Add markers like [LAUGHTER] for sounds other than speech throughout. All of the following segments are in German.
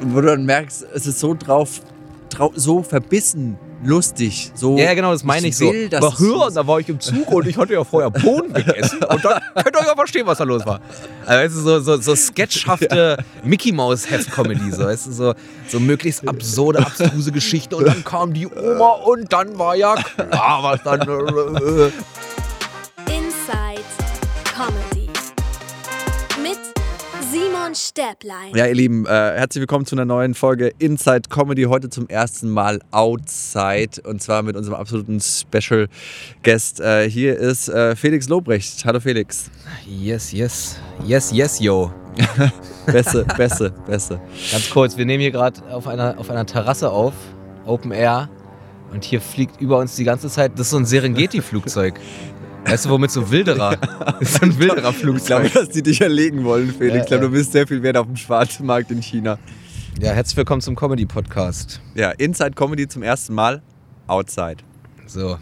wo du dann merkst, es ist so drauf, trau so verbissen lustig. So, Ja, genau, das meine ich, so. will, dass Aber es hör, da war ich im Zug und ich hatte ja vorher Bohnen gegessen. Und dann [LAUGHS] könnt ihr ja verstehen, was da los war. Also, so, so, so sketchhafte Mickey Mouse Heft Comedy, so, weißt du, so, so möglichst absurde, abstruse Geschichten. Und dann kam die Oma und dann war ja klar, was dann. Äh, Simon Stäblein. Ja, ihr Lieben, äh, herzlich willkommen zu einer neuen Folge Inside Comedy. Heute zum ersten Mal Outside und zwar mit unserem absoluten Special Guest. Äh, hier ist äh, Felix Lobrecht. Hallo Felix. Yes, yes. Yes, yes, yo. [LAUGHS] Beste, beste, beste. Ganz kurz, wir nehmen hier gerade auf einer, auf einer Terrasse auf, Open Air. Und hier fliegt über uns die ganze Zeit, das ist so ein Serengeti-Flugzeug. [LAUGHS] Weißt du, womit so Wilderer? Das [LAUGHS] ist so ein Ich glaube, dass die dich erlegen wollen, Felix. Ja, ich glaube, ja. du bist sehr viel wert auf dem Schwarzmarkt in China. Ja, herzlich willkommen zum Comedy-Podcast. Ja, Inside Comedy zum ersten Mal Outside. So,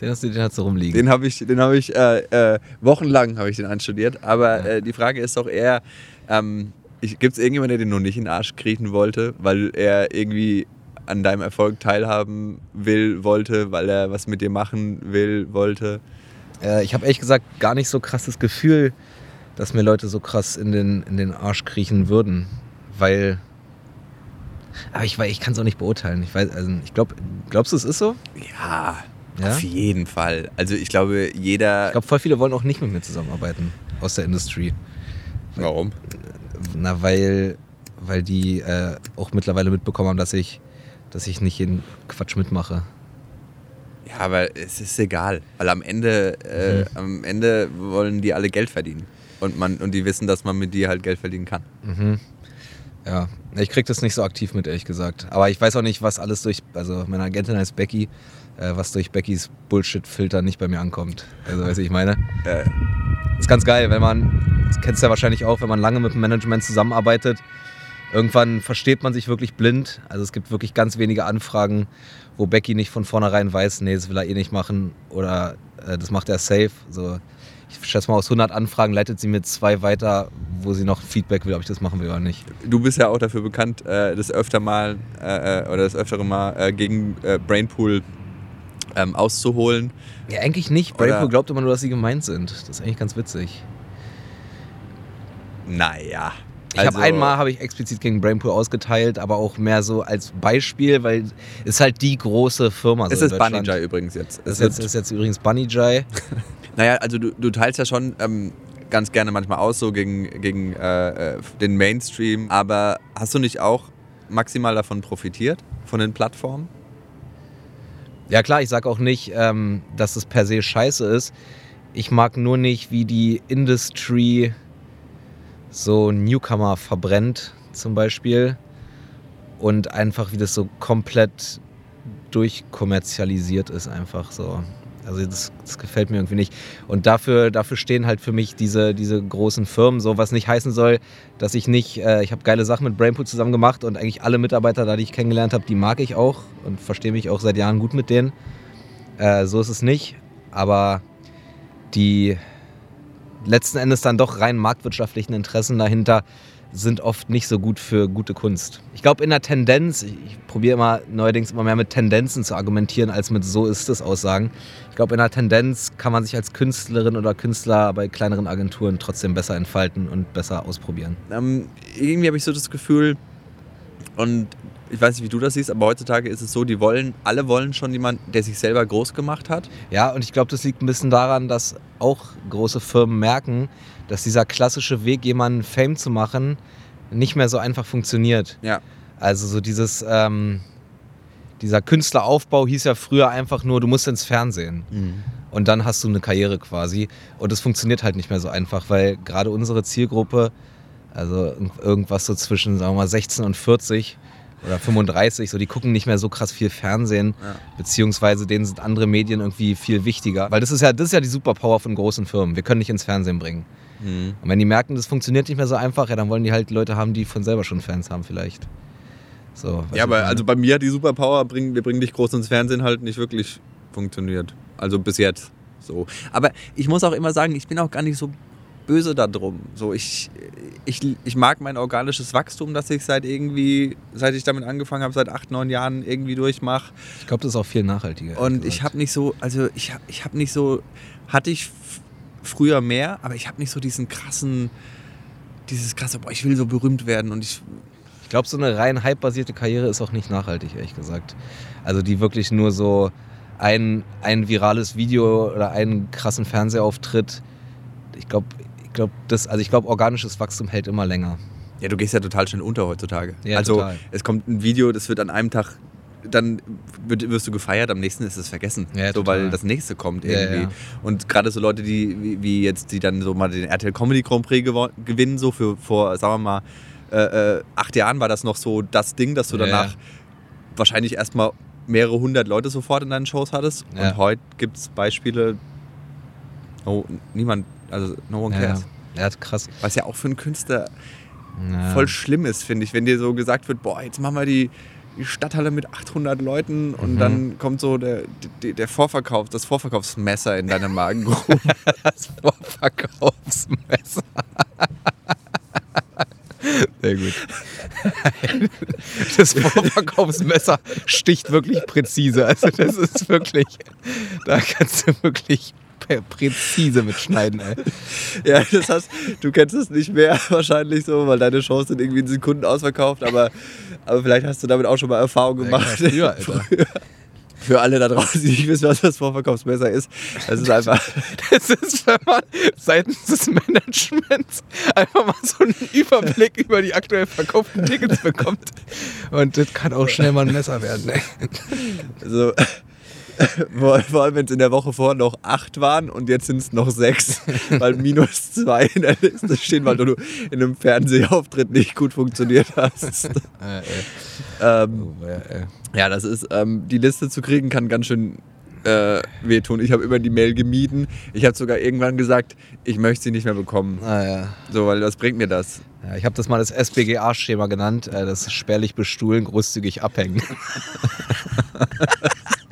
den hast du den hast du rumliegen. Den habe ich, den habe ich äh, äh, wochenlang habe ich den anstudiert. Aber äh, die Frage ist doch eher, ähm, gibt es irgendjemanden, der den noch nicht in den Arsch kriechen wollte, weil er irgendwie an deinem Erfolg teilhaben will, wollte, weil er was mit dir machen will, wollte? Äh, ich habe ehrlich gesagt gar nicht so krasses Gefühl, dass mir Leute so krass in den, in den Arsch kriechen würden. Weil. Aber ich, ich kann es auch nicht beurteilen. Ich weiß, also ich glaube, glaubst du, es ist so? Ja, Ja? auf jeden Fall. Also ich glaube, jeder. Ich glaube, voll viele wollen auch nicht mit mir zusammenarbeiten aus der Industrie. warum? Na, weil, weil die äh, auch mittlerweile mitbekommen haben, dass ich, dass ich nicht jeden Quatsch mitmache. Ja, aber es ist egal, weil am Ende, äh, am Ende wollen die alle Geld verdienen. Und, man, und die wissen, dass man mit dir halt Geld verdienen kann. Mhm. Ja, ich krieg das nicht so aktiv mit, ehrlich gesagt. Aber ich weiß auch nicht, was alles durch, also meine Agentin heißt Becky, äh, was durch Beckys Bullshit-Filter nicht bei mir ankommt. Also, weißt du, ich meine? Äh, ist ganz geil, wenn man, das kennst du ja wahrscheinlich auch, wenn man lange mit dem Management zusammenarbeitet, irgendwann versteht man sich wirklich blind. Also es gibt wirklich ganz wenige Anfragen, wo Becky nicht von vornherein weiß, nee, das will er eh nicht machen oder äh, das macht er safe. So, ich schätze mal, aus 100 Anfragen leitet sie mir zwei weiter, wo sie noch Feedback will, ob ich das machen will oder nicht. du bist ja auch dafür bekannt, äh, das öfter mal äh, äh, oder das öftere Mal äh, gegen äh, Brainpool ähm, auszuholen. Ja, eigentlich nicht. Oder- Brainpool glaubt immer nur, dass sie gemeint sind. Das ist eigentlich ganz witzig. Naja. Ich habe einmal habe ich explizit gegen Brainpool ausgeteilt, aber auch mehr so als Beispiel, weil es ist halt die große Firma. so Es in ist Bunny. Jai übrigens jetzt. Es ist jetzt, ist jetzt übrigens Bunny Jai. [LAUGHS] Naja, also du, du teilst ja schon ähm, ganz gerne manchmal aus, so gegen, gegen äh, äh, den Mainstream. Aber hast du nicht auch maximal davon profitiert, von den Plattformen? Ja klar, ich sage auch nicht, ähm, dass es per se scheiße ist. Ich mag nur nicht, wie die Industry so Newcomer verbrennt zum Beispiel und einfach wie das so komplett durchkommerzialisiert ist einfach so. Also das, das gefällt mir irgendwie nicht. Und dafür, dafür stehen halt für mich diese, diese großen Firmen, so was nicht heißen soll, dass ich nicht, äh, ich habe geile Sachen mit Brainpool zusammen gemacht und eigentlich alle Mitarbeiter, da die ich kennengelernt habe, die mag ich auch und verstehe mich auch seit Jahren gut mit denen. Äh, so ist es nicht. Aber die letzten Endes dann doch rein marktwirtschaftlichen Interessen dahinter sind oft nicht so gut für gute Kunst. Ich glaube in der Tendenz, ich, probiere immer neuerdings immer mehr mit Tendenzen zu argumentieren als mit so ist es Aussagen. Ich glaube in der Tendenz kann man sich als Künstlerin oder Künstler bei kleineren Agenturen trotzdem besser entfalten und besser ausprobieren. Ähm, irgendwie habe ich so das Gefühl, und ich weiß nicht, wie du das siehst, aber heutzutage ist es so, die wollen, alle wollen schon jemanden, der sich selber groß gemacht hat. Ja, und ich glaube, das liegt ein bisschen daran, dass auch große Firmen merken, dass dieser klassische Weg, jemanden Fame zu machen, nicht mehr so einfach funktioniert. Ja. Also so dieses, ähm, dieser Künstleraufbau hieß ja früher einfach nur, du musst ins Fernsehen. Und dann hast du eine Karriere quasi. Und das funktioniert halt nicht mehr so einfach, weil gerade unsere Zielgruppe, also irgendwas so zwischen, sagen wir mal, 16 und 40 oder 35, so die gucken nicht mehr so krass viel Fernsehen, Ja. beziehungsweise denen sind andere Medien irgendwie viel wichtiger. Weil das ist ja, das ist ja die Superpower von großen Firmen. Wir können nicht ins Fernsehen bringen. Mhm. Und wenn die merken, das funktioniert nicht mehr so einfach, ja, dann wollen die halt Leute haben, die von selber schon Fans haben vielleicht. So, Ja, aber also bei mir hat die Superpower, bring, wir bringen dich groß ins Fernsehen, halt nicht wirklich funktioniert. Also bis jetzt so. Aber ich muss auch immer sagen, ich bin auch gar nicht so böse darum. So, ich, ich, ich mag mein organisches Wachstum, das ich seit irgendwie, seit ich damit angefangen habe, seit acht, neun Jahren irgendwie durchmache. Ich glaube, das ist auch viel nachhaltiger. Und ich habe nicht so, also ich habe ich hab nicht so, hatte ich früher mehr, aber ich habe nicht so diesen krassen, dieses krasse, boah, ich will so berühmt werden und ich, Ich glaube, so eine rein hype-basierte Karriere ist auch nicht nachhaltig, ehrlich gesagt. Also die wirklich nur so ein, ein virales Video oder einen krassen Fernsehauftritt. Ich glaube, ich glaube, das, also ich glaube, organisches Wachstum hält immer länger. ja, du gehst ja total schnell unter heutzutage. Ja, also total. es kommt ein Video, das wird an einem Tag, dann wirst du gefeiert, am nächsten ist es vergessen. Ja, so, weil das nächste kommt Ja, irgendwie. ja. Und gerade so Leute, die wie, jetzt, die dann so mal den RTL Comedy Grand Prix gewinnen, so für vor, sagen wir mal, äh, äh, acht Jahren war das noch so das Ding, dass du Ja, danach ja. wahrscheinlich erstmal mehrere hundert Leute sofort in deinen Shows hattest. Ja. Und heute gibt es Beispiele, oh, niemand, also no one Ja, cares. ja, krass. Was ja auch für einen Künstler Ja. voll schlimm ist, finde ich, wenn dir so gesagt wird, boah, jetzt machen wir die, die Stadthalle mit 800 Leuten und Mhm. dann kommt so der, der, der Vorverkauf, das Vorverkaufsmesser in deine Magengrube. [LAUGHS] Das Vorverkaufsmesser. Sehr gut. [LAUGHS] Das Vorverkaufsmesser sticht wirklich präzise. Also das ist wirklich, da kannst du wirklich präzise mitschneiden. Ey. [LAUGHS] ja, das heißt, du kennst es nicht mehr [LAUGHS] wahrscheinlich so, weil deine Shows sind irgendwie in Sekunden ausverkauft, aber, aber vielleicht hast du damit auch schon mal Erfahrung gemacht. Ja, früher, Alter. [LAUGHS] Für alle da draußen, die nicht wissen, was das Vorverkaufsmesser ist, das ist einfach, Das ist, wenn man seitens des Managements einfach mal so einen Überblick über die aktuell verkauften Tickets bekommt. Und das kann auch schnell mal ein Messer werden. Ey. so, [LAUGHS] vor allem, wenn es in der Woche vorher noch acht waren und jetzt sind es noch sechs, [LAUGHS] weil minus zwei in der Liste stehen, weil du in einem Fernsehauftritt nicht gut funktioniert hast. [LAUGHS] Äh, ähm, Oh, ja, das ist, ähm, die Liste zu kriegen kann ganz schön äh, wehtun. Ich habe immer die Mail gemieden. Ich habe sogar irgendwann gesagt, ich möchte sie nicht mehr bekommen. Ah, ja. So, weil was bringt mir das? Ja, ich habe das mal das SBGA-Schema genannt, äh, das spärlich bestuhlen, großzügig abhängen.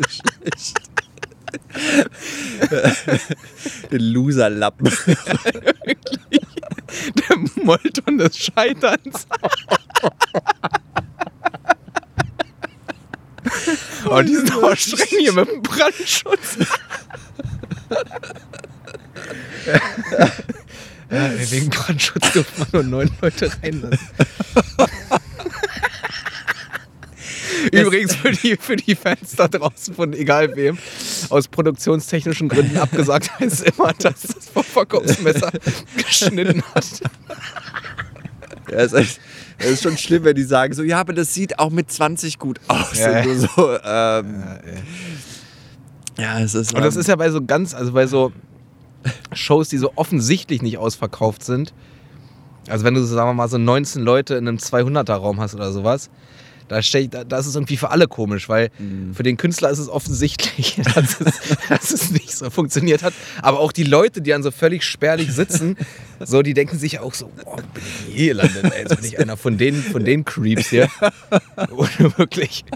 [LAUGHS] Den Loserlappen. Der Molton des Scheiterns. Oh, die sind aber streng hier mit dem Brandschutz. ja, wegen Brandschutz dürfen wir nur neun Leute reinlassen. [LAUGHS] Übrigens für die, für die Fans da draußen von egal wem, aus produktionstechnischen Gründen abgesagt [LAUGHS] heißt immer, dass das Vorverkaufsmesser [LAUGHS] geschnitten hat. Ja, es ist, es ist schon schlimm, wenn die sagen so, ja, aber das sieht auch mit 20 gut aus. Ja, Und du so, ähm, ja, es ist. Und das ähm, ist ja bei so ganz, also bei so Shows, die so offensichtlich nicht ausverkauft sind. Also wenn du, sagen wir mal, so 19 Leute in einem 200er-Raum hast oder sowas, da, da, das ist irgendwie für alle komisch, weil Mhm. für den Künstler ist es offensichtlich, [LAUGHS] dass es, dass es nicht so funktioniert hat. Aber auch die Leute, die dann so völlig spärlich sitzen, so, die denken sich auch so, boah, bin ich hier gelandet? Ey, jetzt bin ich einer von den, von den Creeps hier. Ohne wirklich. [LAUGHS]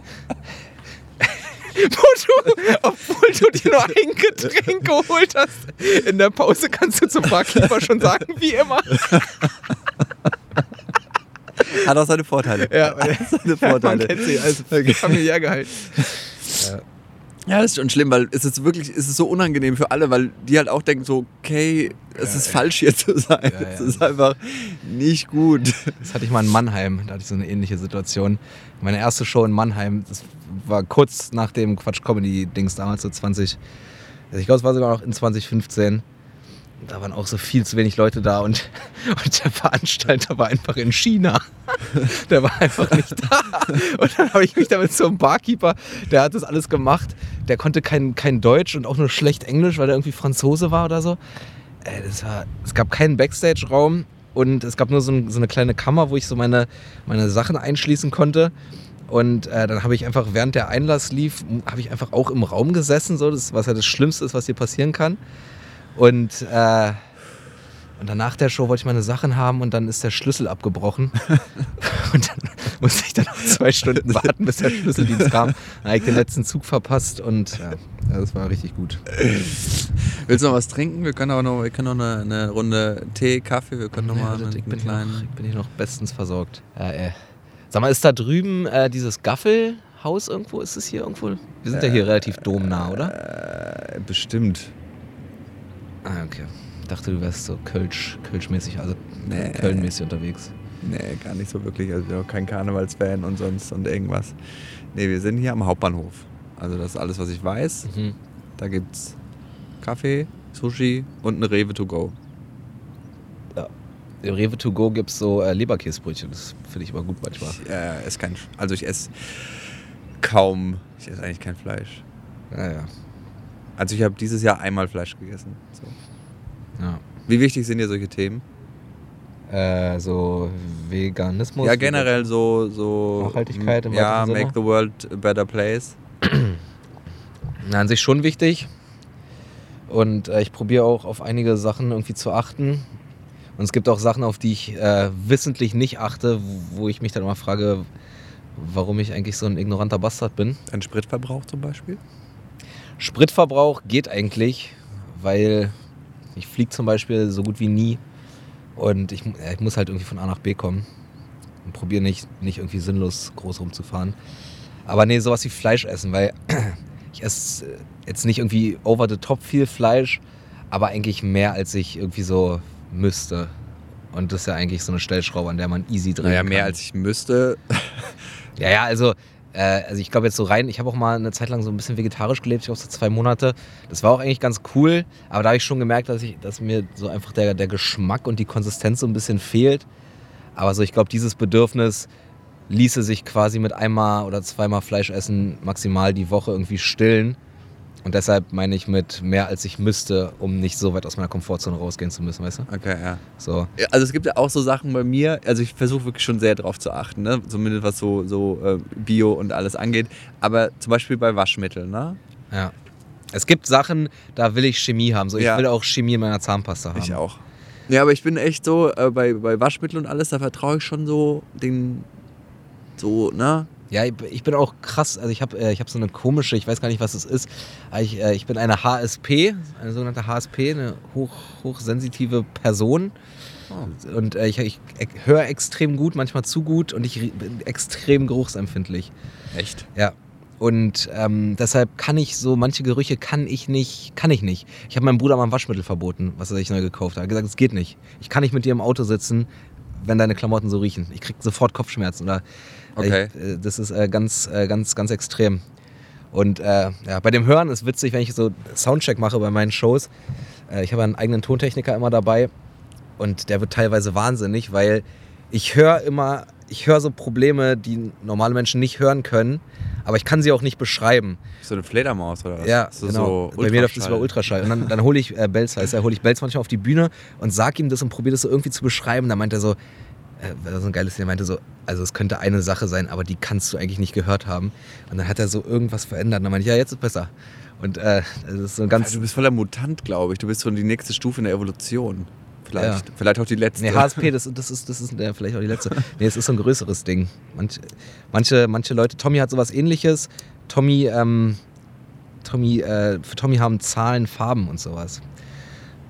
Du, obwohl du dir nur ein Getränk geholt hast, in der Pause kannst du zum Barkeeper schon sagen, wie immer. [LAUGHS] hat auch seine Vorteile. Ja, [LAUGHS] seine man Vorteile. kennt sie als familiär gehalten. Ja, das ist schon schlimm, weil es ist wirklich, es ist so unangenehm für alle, weil die halt auch denken so, okay, es ist falsch hier zu sein. Ja, Es ja. ist einfach nicht gut. Das hatte ich mal in Mannheim, da hatte ich so eine ähnliche Situation. Meine erste Show in Mannheim, das war kurz nach dem Quatsch Comedy Dings damals so 20, also ich glaube, es war sogar noch in 2015. Da waren auch so viel zu wenig Leute da und, [LAUGHS] und der Veranstalter war einfach in China. [LAUGHS] Der war einfach nicht da. Und dann habe ich mich da mit so einem Barkeeper, der hat das alles gemacht. Der konnte kein, kein Deutsch und auch nur schlecht Englisch, weil er irgendwie Franzose war oder so. Das war, es gab keinen Backstage-Raum und es gab nur so, ein, so eine kleine Kammer, wo ich so meine, meine Sachen einschließen konnte. Und äh, dann habe ich einfach, während der Einlass lief, habe ich einfach auch im Raum gesessen, so, das, was ja das Schlimmste ist, was hier passieren kann. Und äh, Und dann nach der Show wollte ich meine Sachen haben und dann ist der Schlüssel abgebrochen. [LAUGHS] und dann musste ich dann noch zwei Stunden [LAUGHS] warten, bis der Schlüsseldienst kam. Dann habe ich den letzten Zug verpasst und ja, das war richtig gut. Willst du noch was trinken? Wir können aber noch, wir können noch eine, eine Runde Tee, Kaffee, wir können noch mal einen, ich bin, noch, kleinen. ich bin hier noch bestens versorgt. Ja, ey. Sag mal, ist da drüben äh, dieses Gaffelhaus irgendwo? Ist es hier irgendwo? Wir sind ja hier relativ domnah, oder? Äh, bestimmt. Ah, okay. Ich dachte, du wärst so Kölsch, Kölsch-mäßig, also Nee. Köln-mäßig unterwegs. Nee, gar nicht so wirklich. Also ich bin auch kein Karnevalsfan und sonst und irgendwas. Nee, wir sind hier am Hauptbahnhof. Also das ist alles, was ich weiß. Mhm. Da gibt's Kaffee, Sushi und eine Rewe to go. Im Rewe to go gibt es so äh, Leberkäsebrötchen. Das finde ich immer gut manchmal. Ich äh, esse kein, also ich esse kaum, ich esse eigentlich kein Fleisch. Ja, ja. Also ich habe dieses Jahr einmal Fleisch gegessen. So. ja. Wie wichtig sind dir solche Themen? Äh, so Veganismus. ja, generell so, so Nachhaltigkeit im Ja, make the world a better place. [CLEARS THROAT] Na, an sich schon wichtig. Und äh, ich probiere auch auf einige Sachen irgendwie zu achten. Und es gibt auch Sachen, auf die ich äh, wissentlich nicht achte, wo- ich mich dann immer frage, warum ich eigentlich so ein ignoranter Bastard bin. Dein Spritverbrauch zum Beispiel? Spritverbrauch geht eigentlich, weil ich fliege zum Beispiel so gut wie nie und ich, äh, ich muss halt irgendwie von A nach B kommen und probiere nicht, nicht irgendwie sinnlos groß rumzufahren. Aber nee, sowas wie Fleisch essen, weil [CLEARS THROAT] ich esse äh, jetzt nicht irgendwie over the top viel Fleisch, aber eigentlich mehr als ich irgendwie so müsste. Und das ist ja eigentlich so eine Stellschraube, an der man easy drehen Naja, kann. mehr als ich müsste. Ja, ja, also, also ich glaube jetzt so rein, ich habe auch mal eine Zeit lang so ein bisschen vegetarisch gelebt, ich glaube so zwei Monate. Das war auch eigentlich ganz cool, aber da habe ich schon gemerkt, dass, ich, dass mir so einfach der, der Geschmack und die Konsistenz so ein bisschen fehlt. Aber so, ich glaube, dieses Bedürfnis ließe sich quasi mit einmal oder zweimal Fleisch essen maximal die Woche irgendwie stillen. Und deshalb meine ich mit mehr als ich müsste, um nicht so weit aus meiner Komfortzone rausgehen zu müssen, weißt du? Okay, ja. So. Ja, Also es gibt ja auch so Sachen bei mir, also ich versuche wirklich schon sehr drauf zu achten, ne? zumindest was so, so äh, Bio und alles angeht. Aber zum Beispiel bei Waschmitteln, ne? Ja. Es gibt Sachen, da will ich Chemie haben. So, ich Ja. will auch Chemie in meiner Zahnpasta haben. Ich auch. Ja, aber ich bin echt so, äh, bei, bei Waschmitteln und alles, da vertraue ich schon so den, so, ne? Ja, ich- bin auch krass. Also ich habe äh, ich hab so eine komische, ich weiß gar nicht, was es ist. Ich, äh, ich bin eine HSP, eine sogenannte HSP, eine hoch, hochsensitive Person. Und äh, ich, ich höre extrem gut, manchmal zu gut und ich bin extrem geruchsempfindlich. Echt? Ja. Und ähm, deshalb kann ich so, manche Gerüche kann ich nicht, kann ich nicht. Ich habe meinem Bruder mal ein Waschmittel verboten, was er sich neu gekauft hat. Er hat gesagt, es geht nicht. Ich kann nicht mit dir im Auto sitzen, wenn deine Klamotten so riechen. Ich krieg sofort Kopfschmerzen. Oder, Okay. Ich, äh, das ist äh, ganz, äh, ganz, ganz extrem. Und ja, bei dem Hören ist witzig, wenn ich so Soundcheck mache bei meinen Shows. Ich habe einen eigenen Tontechniker immer dabei und der wird teilweise wahnsinnig, weil ich höre immer, ich höre so Probleme, die normale Menschen nicht hören können, aber ich kann sie auch nicht beschreiben. So eine Fledermaus oder was? Ja, so, genau. So Bei mir läuft das über Ultraschall. Und dann, dann hole ich äh, Belz, heißt er, hole ich Belz manchmal auf die Bühne und sag ihm das und probiere das so irgendwie zu beschreiben. Da meint er so, war so ein geiles Ding, er meinte so, also es könnte eine Sache sein, aber die kannst du eigentlich nicht gehört haben. Und dann hat er so irgendwas verändert. Und dann meinte ich, ja, jetzt ist besser. Und äh, das ist so ein ganz. Du bist voller Mutant, glaube ich. Du bist so die nächste Stufe in der Evolution. Vielleicht. Vielleicht auch die letzte. Nee, HSP, das, das ist, das ist äh, vielleicht auch die letzte. [LAUGHS] Nee, es ist so ein größeres Ding. Manche, manche, manche Leute, Tommy hat sowas ähnliches. Tommy, ähm, Tommy, äh, für Tommy haben Zahlen, Farben und sowas.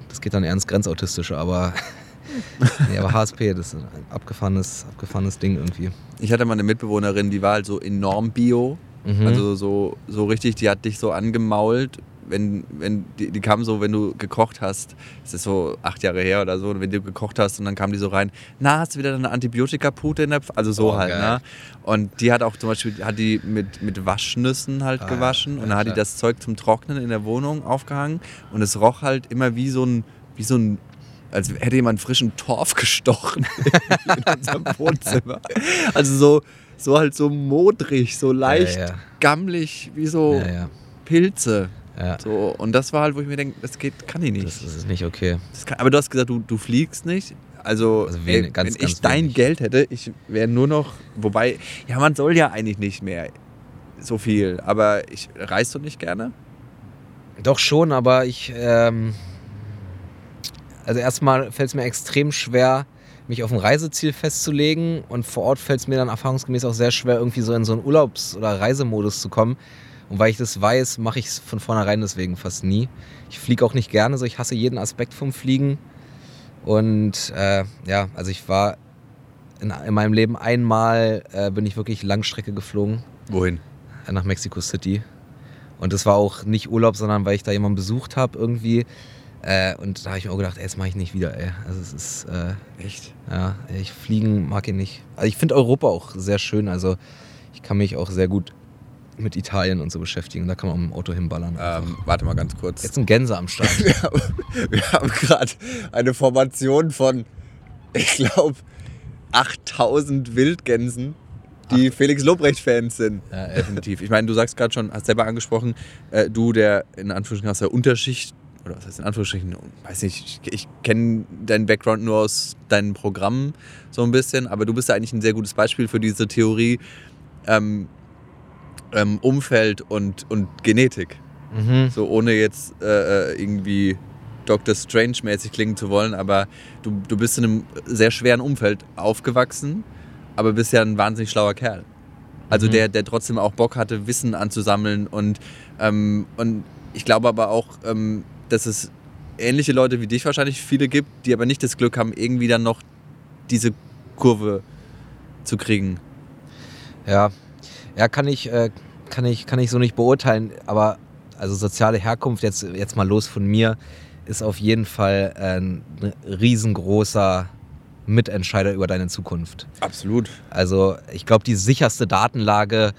Das geht dann eher ins Grenzautistische, aber. [LAUGHS] [LAUGHS] nee, aber HSP, das ist ein abgefahrenes, abgefahrenes Ding irgendwie. Ich hatte mal eine Mitbewohnerin, die war halt so enorm bio. Mhm. Also so, so richtig, die hat dich so angemault. Wenn, wenn die, die kam so, wenn du gekocht hast, das ist so acht Jahre her oder so, und wenn du gekocht hast und dann kam die so rein, na, hast du wieder eine Antibiotikapute in der Pf Also so Oh, halt, geil. ne? Und die hat auch zum Beispiel, hat die mit, mit Waschnüssen halt Ah, gewaschen ja, und dann hat die das Zeug zum Trocknen in der Wohnung aufgehangen und es roch halt immer wie so ein, wie so ein als hätte jemand frischen Torf gestochen [LAUGHS] in unserem Wohnzimmer. Also so, so halt so modrig, so leicht Ja, ja. gammelig, wie so Ja. Pilze. So, und das war halt, wo ich mir denke, das geht, kann ich nicht. Das ist nicht okay. Kann, aber du hast gesagt, du, du fliegst nicht. Also, Also wen- ey, ganz, wenn ganz ich dein wenig. Geld hätte, ich wäre nur noch, wobei, ja, man soll ja eigentlich nicht mehr so viel, aber ich reist du nicht gerne? Doch schon, aber ich, ähm, also erstmal fällt es mir extrem schwer, mich auf ein Reiseziel festzulegen und vor Ort fällt es mir dann erfahrungsgemäß auch sehr schwer, irgendwie so in so einen Urlaubs- oder Reisemodus zu kommen. Und weil ich das weiß, mache ich es von vornherein deswegen fast nie. Ich fliege auch nicht gerne, so ich hasse jeden Aspekt vom Fliegen. Und äh, ja, also ich war in, in meinem Leben einmal, äh, bin ich wirklich Langstrecke geflogen Wohin? nach Mexico City. Und das war auch nicht Urlaub, sondern weil ich da jemanden besucht habe irgendwie. Äh, und da habe ich mir auch gedacht, ey, das mache ich nicht wieder, ey. Also es ist, äh, Echt? ja, ich fliegen mag ich nicht. Also ich finde Europa auch sehr schön. Also ich kann mich auch sehr gut mit Italien und so beschäftigen. Da kann man mit dem Auto hinballern. Ähm, warte mal ganz kurz. Jetzt ein Gänse am Start. [LAUGHS] Wir haben, haben gerade eine Formation von, ich glaube, 8000 Wildgänsen, die Felix Lobrecht-Fans sind. Ja, definitiv. Ich meine, du sagst gerade schon, hast selber angesprochen, äh, du, der in Anführungsstrichen aus der Unterschicht, oder was heißt in Anführungsstrichen, weiß nicht, ich, ich kenne deinen Background nur aus deinen Programmen so ein bisschen, aber du bist ja eigentlich ein sehr gutes Beispiel für diese Theorie ähm, ähm, Umfeld und, und Genetik. Mhm. So ohne jetzt äh, äh, irgendwie Dr. Strange-mäßig klingen zu wollen, aber du, du bist in einem sehr schweren Umfeld aufgewachsen, aber bist ja ein wahnsinnig schlauer Kerl. Also Mhm. der, der trotzdem auch Bock hatte, Wissen anzusammeln und, ähm, und ich glaube aber auch, ähm, dass es ähnliche Leute wie dich wahrscheinlich viele gibt, die aber nicht das Glück haben, irgendwie dann noch diese Kurve zu kriegen. Ja, ja kann, ich, äh, kann, ich, kann ich so nicht beurteilen, aber also soziale Herkunft, jetzt, jetzt mal los von mir, ist auf jeden Fall äh, ein riesengroßer Mitentscheider über deine Zukunft. Absolut. Also ich glaube, die sicherste Datenlage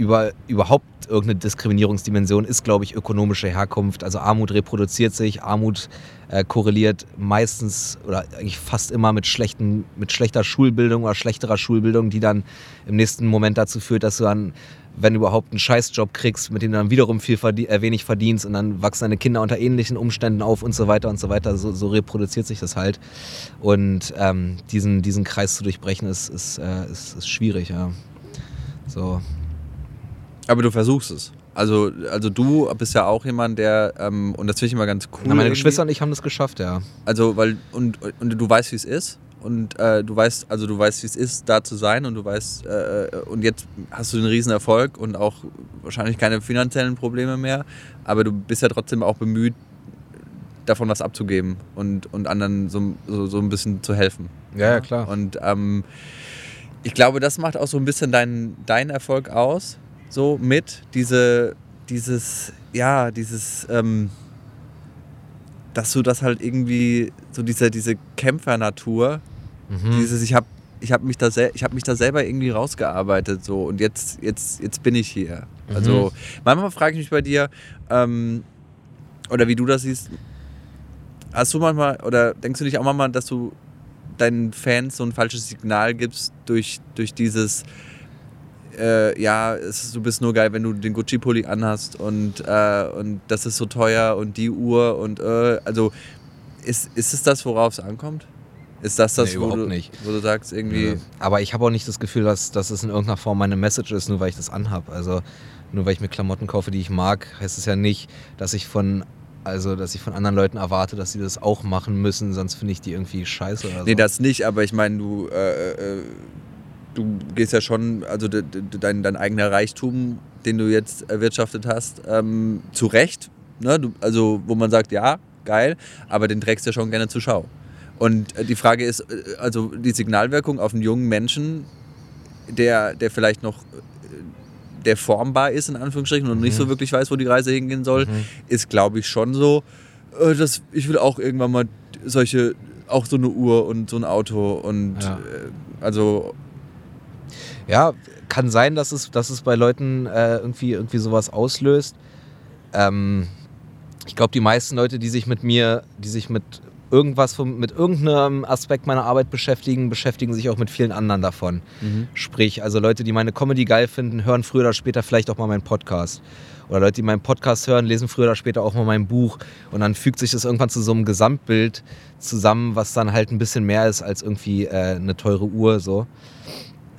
über überhaupt irgendeine Diskriminierungsdimension ist, glaube ich, ökonomische Herkunft. Also Armut reproduziert sich, Armut äh, korreliert meistens oder eigentlich fast immer mit, schlechten, mit schlechter Schulbildung oder schlechterer Schulbildung, die dann im nächsten Moment dazu führt, dass du dann, wenn du überhaupt einen Scheißjob kriegst, mit dem du dann wiederum viel verdien äh, wenig verdienst und dann wachsen deine Kinder unter ähnlichen Umständen auf und so weiter und so weiter. So, so reproduziert sich das halt. Und ähm, diesen, diesen Kreis zu durchbrechen ist, ist, äh, ist, ist schwierig, ja. So, Aber du versuchst es. Also, also du bist ja auch jemand, der, ähm, und das finde ich immer ganz cool. Na, meine. Geschwister und ich haben das geschafft, ja. Also, weil, und, und du weißt, wie es ist. Und äh, du weißt, also du weißt, wie es ist, da zu sein und du weißt, äh, und jetzt hast du einen riesen Erfolg und auch wahrscheinlich keine finanziellen Probleme mehr, aber du bist ja trotzdem auch bemüht, davon was abzugeben und, und anderen so, so, so ein bisschen zu helfen. Ja, ja, klar. Und ähm, ich glaube, das macht auch so ein bisschen deinen dein Erfolg aus, so mit diese, dieses, ja, dieses, ähm, dass du das halt irgendwie, so diese, diese Kämpfernatur, Mhm. dieses, ich habe ich hab mich, da sel- ich hab mich da selber irgendwie rausgearbeitet so und jetzt, jetzt, jetzt bin ich hier. Also manchmal frage ich mich bei dir, ähm, oder wie du das siehst, hast du manchmal, oder denkst du nicht auch manchmal, dass du deinen Fans so ein falsches Signal gibst durch, durch dieses, äh, ja, ist, du bist nur geil, wenn du den Gucci-Pulli anhast und, äh, und das ist so teuer und die Uhr und äh, also ist, ist es das, worauf es ankommt? Ist das das, Nee, wo, du, nicht. wo du sagst, irgendwie, Ja. Aber ich habe auch nicht das Gefühl, dass, dass es in irgendeiner Form meine Message ist, nur weil ich das anhab. Also nur weil ich mir Klamotten kaufe, die ich mag, heißt es ja nicht, dass ich von also dass ich von anderen Leuten erwarte, dass sie das auch machen müssen, sonst finde ich die irgendwie scheiße oder so. Nee, das nicht, aber ich meine, du, äh, äh, du gehst ja schon, also de, de, dein, dein eigener Reichtum, den du jetzt erwirtschaftet hast, ähm, zu Recht. Ne? Du, also, wo man sagt, ja, geil, aber den trägst du ja schon gerne zur Schau. Und äh, die Frage ist, äh, also die Signalwirkung auf einen jungen Menschen, der, der vielleicht noch äh, der formbar ist, in Anführungsstrichen, und nicht so wirklich weiß, wo die Reise hingehen soll, Mhm. ist, glaube ich, schon so, dass ich will auch irgendwann mal solche, auch so eine Uhr und so ein Auto und Ja. also Ja, kann sein, dass es, dass es bei Leuten äh, irgendwie, irgendwie sowas auslöst. Ähm, ich glaube, die meisten Leute, die sich mit mir, die sich mit irgendwas, vom, mit irgendeinem Aspekt meiner Arbeit beschäftigen, beschäftigen sich auch mit vielen anderen davon. Sprich, also Leute, die meine Comedy geil finden, hören früher oder später vielleicht auch mal meinen Podcast. Oder Leute, die meinen Podcast hören, lesen früher oder später auch mal mein Buch. Und dann fügt sich das irgendwann zu so einem Gesamtbild zusammen, was dann halt ein bisschen mehr ist als irgendwie äh, eine teure Uhr so.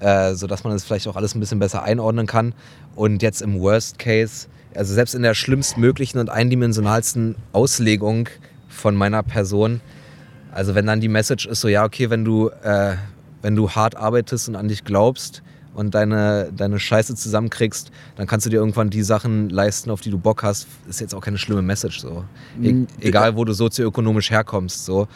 Äh, sodass man das vielleicht auch alles ein bisschen besser einordnen kann. Und jetzt im Worst Case, also selbst in der schlimmstmöglichen und eindimensionalsten Auslegung von meiner Person, Also wenn dann die Message ist so, ja, okay, wenn du, äh, wenn du hart arbeitest und an dich glaubst und deine, deine Scheiße zusammenkriegst, dann kannst du dir irgendwann die Sachen leisten, auf die du Bock hast. Ist jetzt auch keine schlimme Message so. E egal, wo du sozioökonomisch herkommst. So.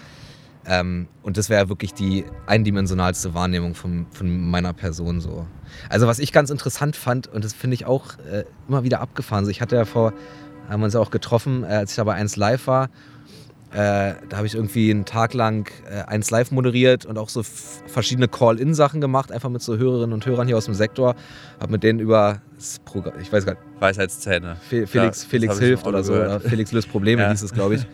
Ähm, und das wäre wirklich die eindimensionalste Wahrnehmung von, von meiner Person so. Also was ich ganz interessant fand, und das finde ich auch äh, immer wieder abgefahren. So, ich hatte ja vor, haben wir uns ja auch getroffen, äh, als ich da bei 1 Live war. Äh, da habe ich irgendwie einen Tag lang äh, 1 Live moderiert und auch so verschiedene Call-In-Sachen gemacht, einfach mit so Hörerinnen und Hörern hier aus dem Sektor. Habe mit denen über, das Programm, ich weiß gar nicht, Weisheitszähne. Fe Felix, Ja, Felix hilft oder so, gehört. oder Felix löst Probleme, [LAUGHS] Ja. hieß es, glaube ich.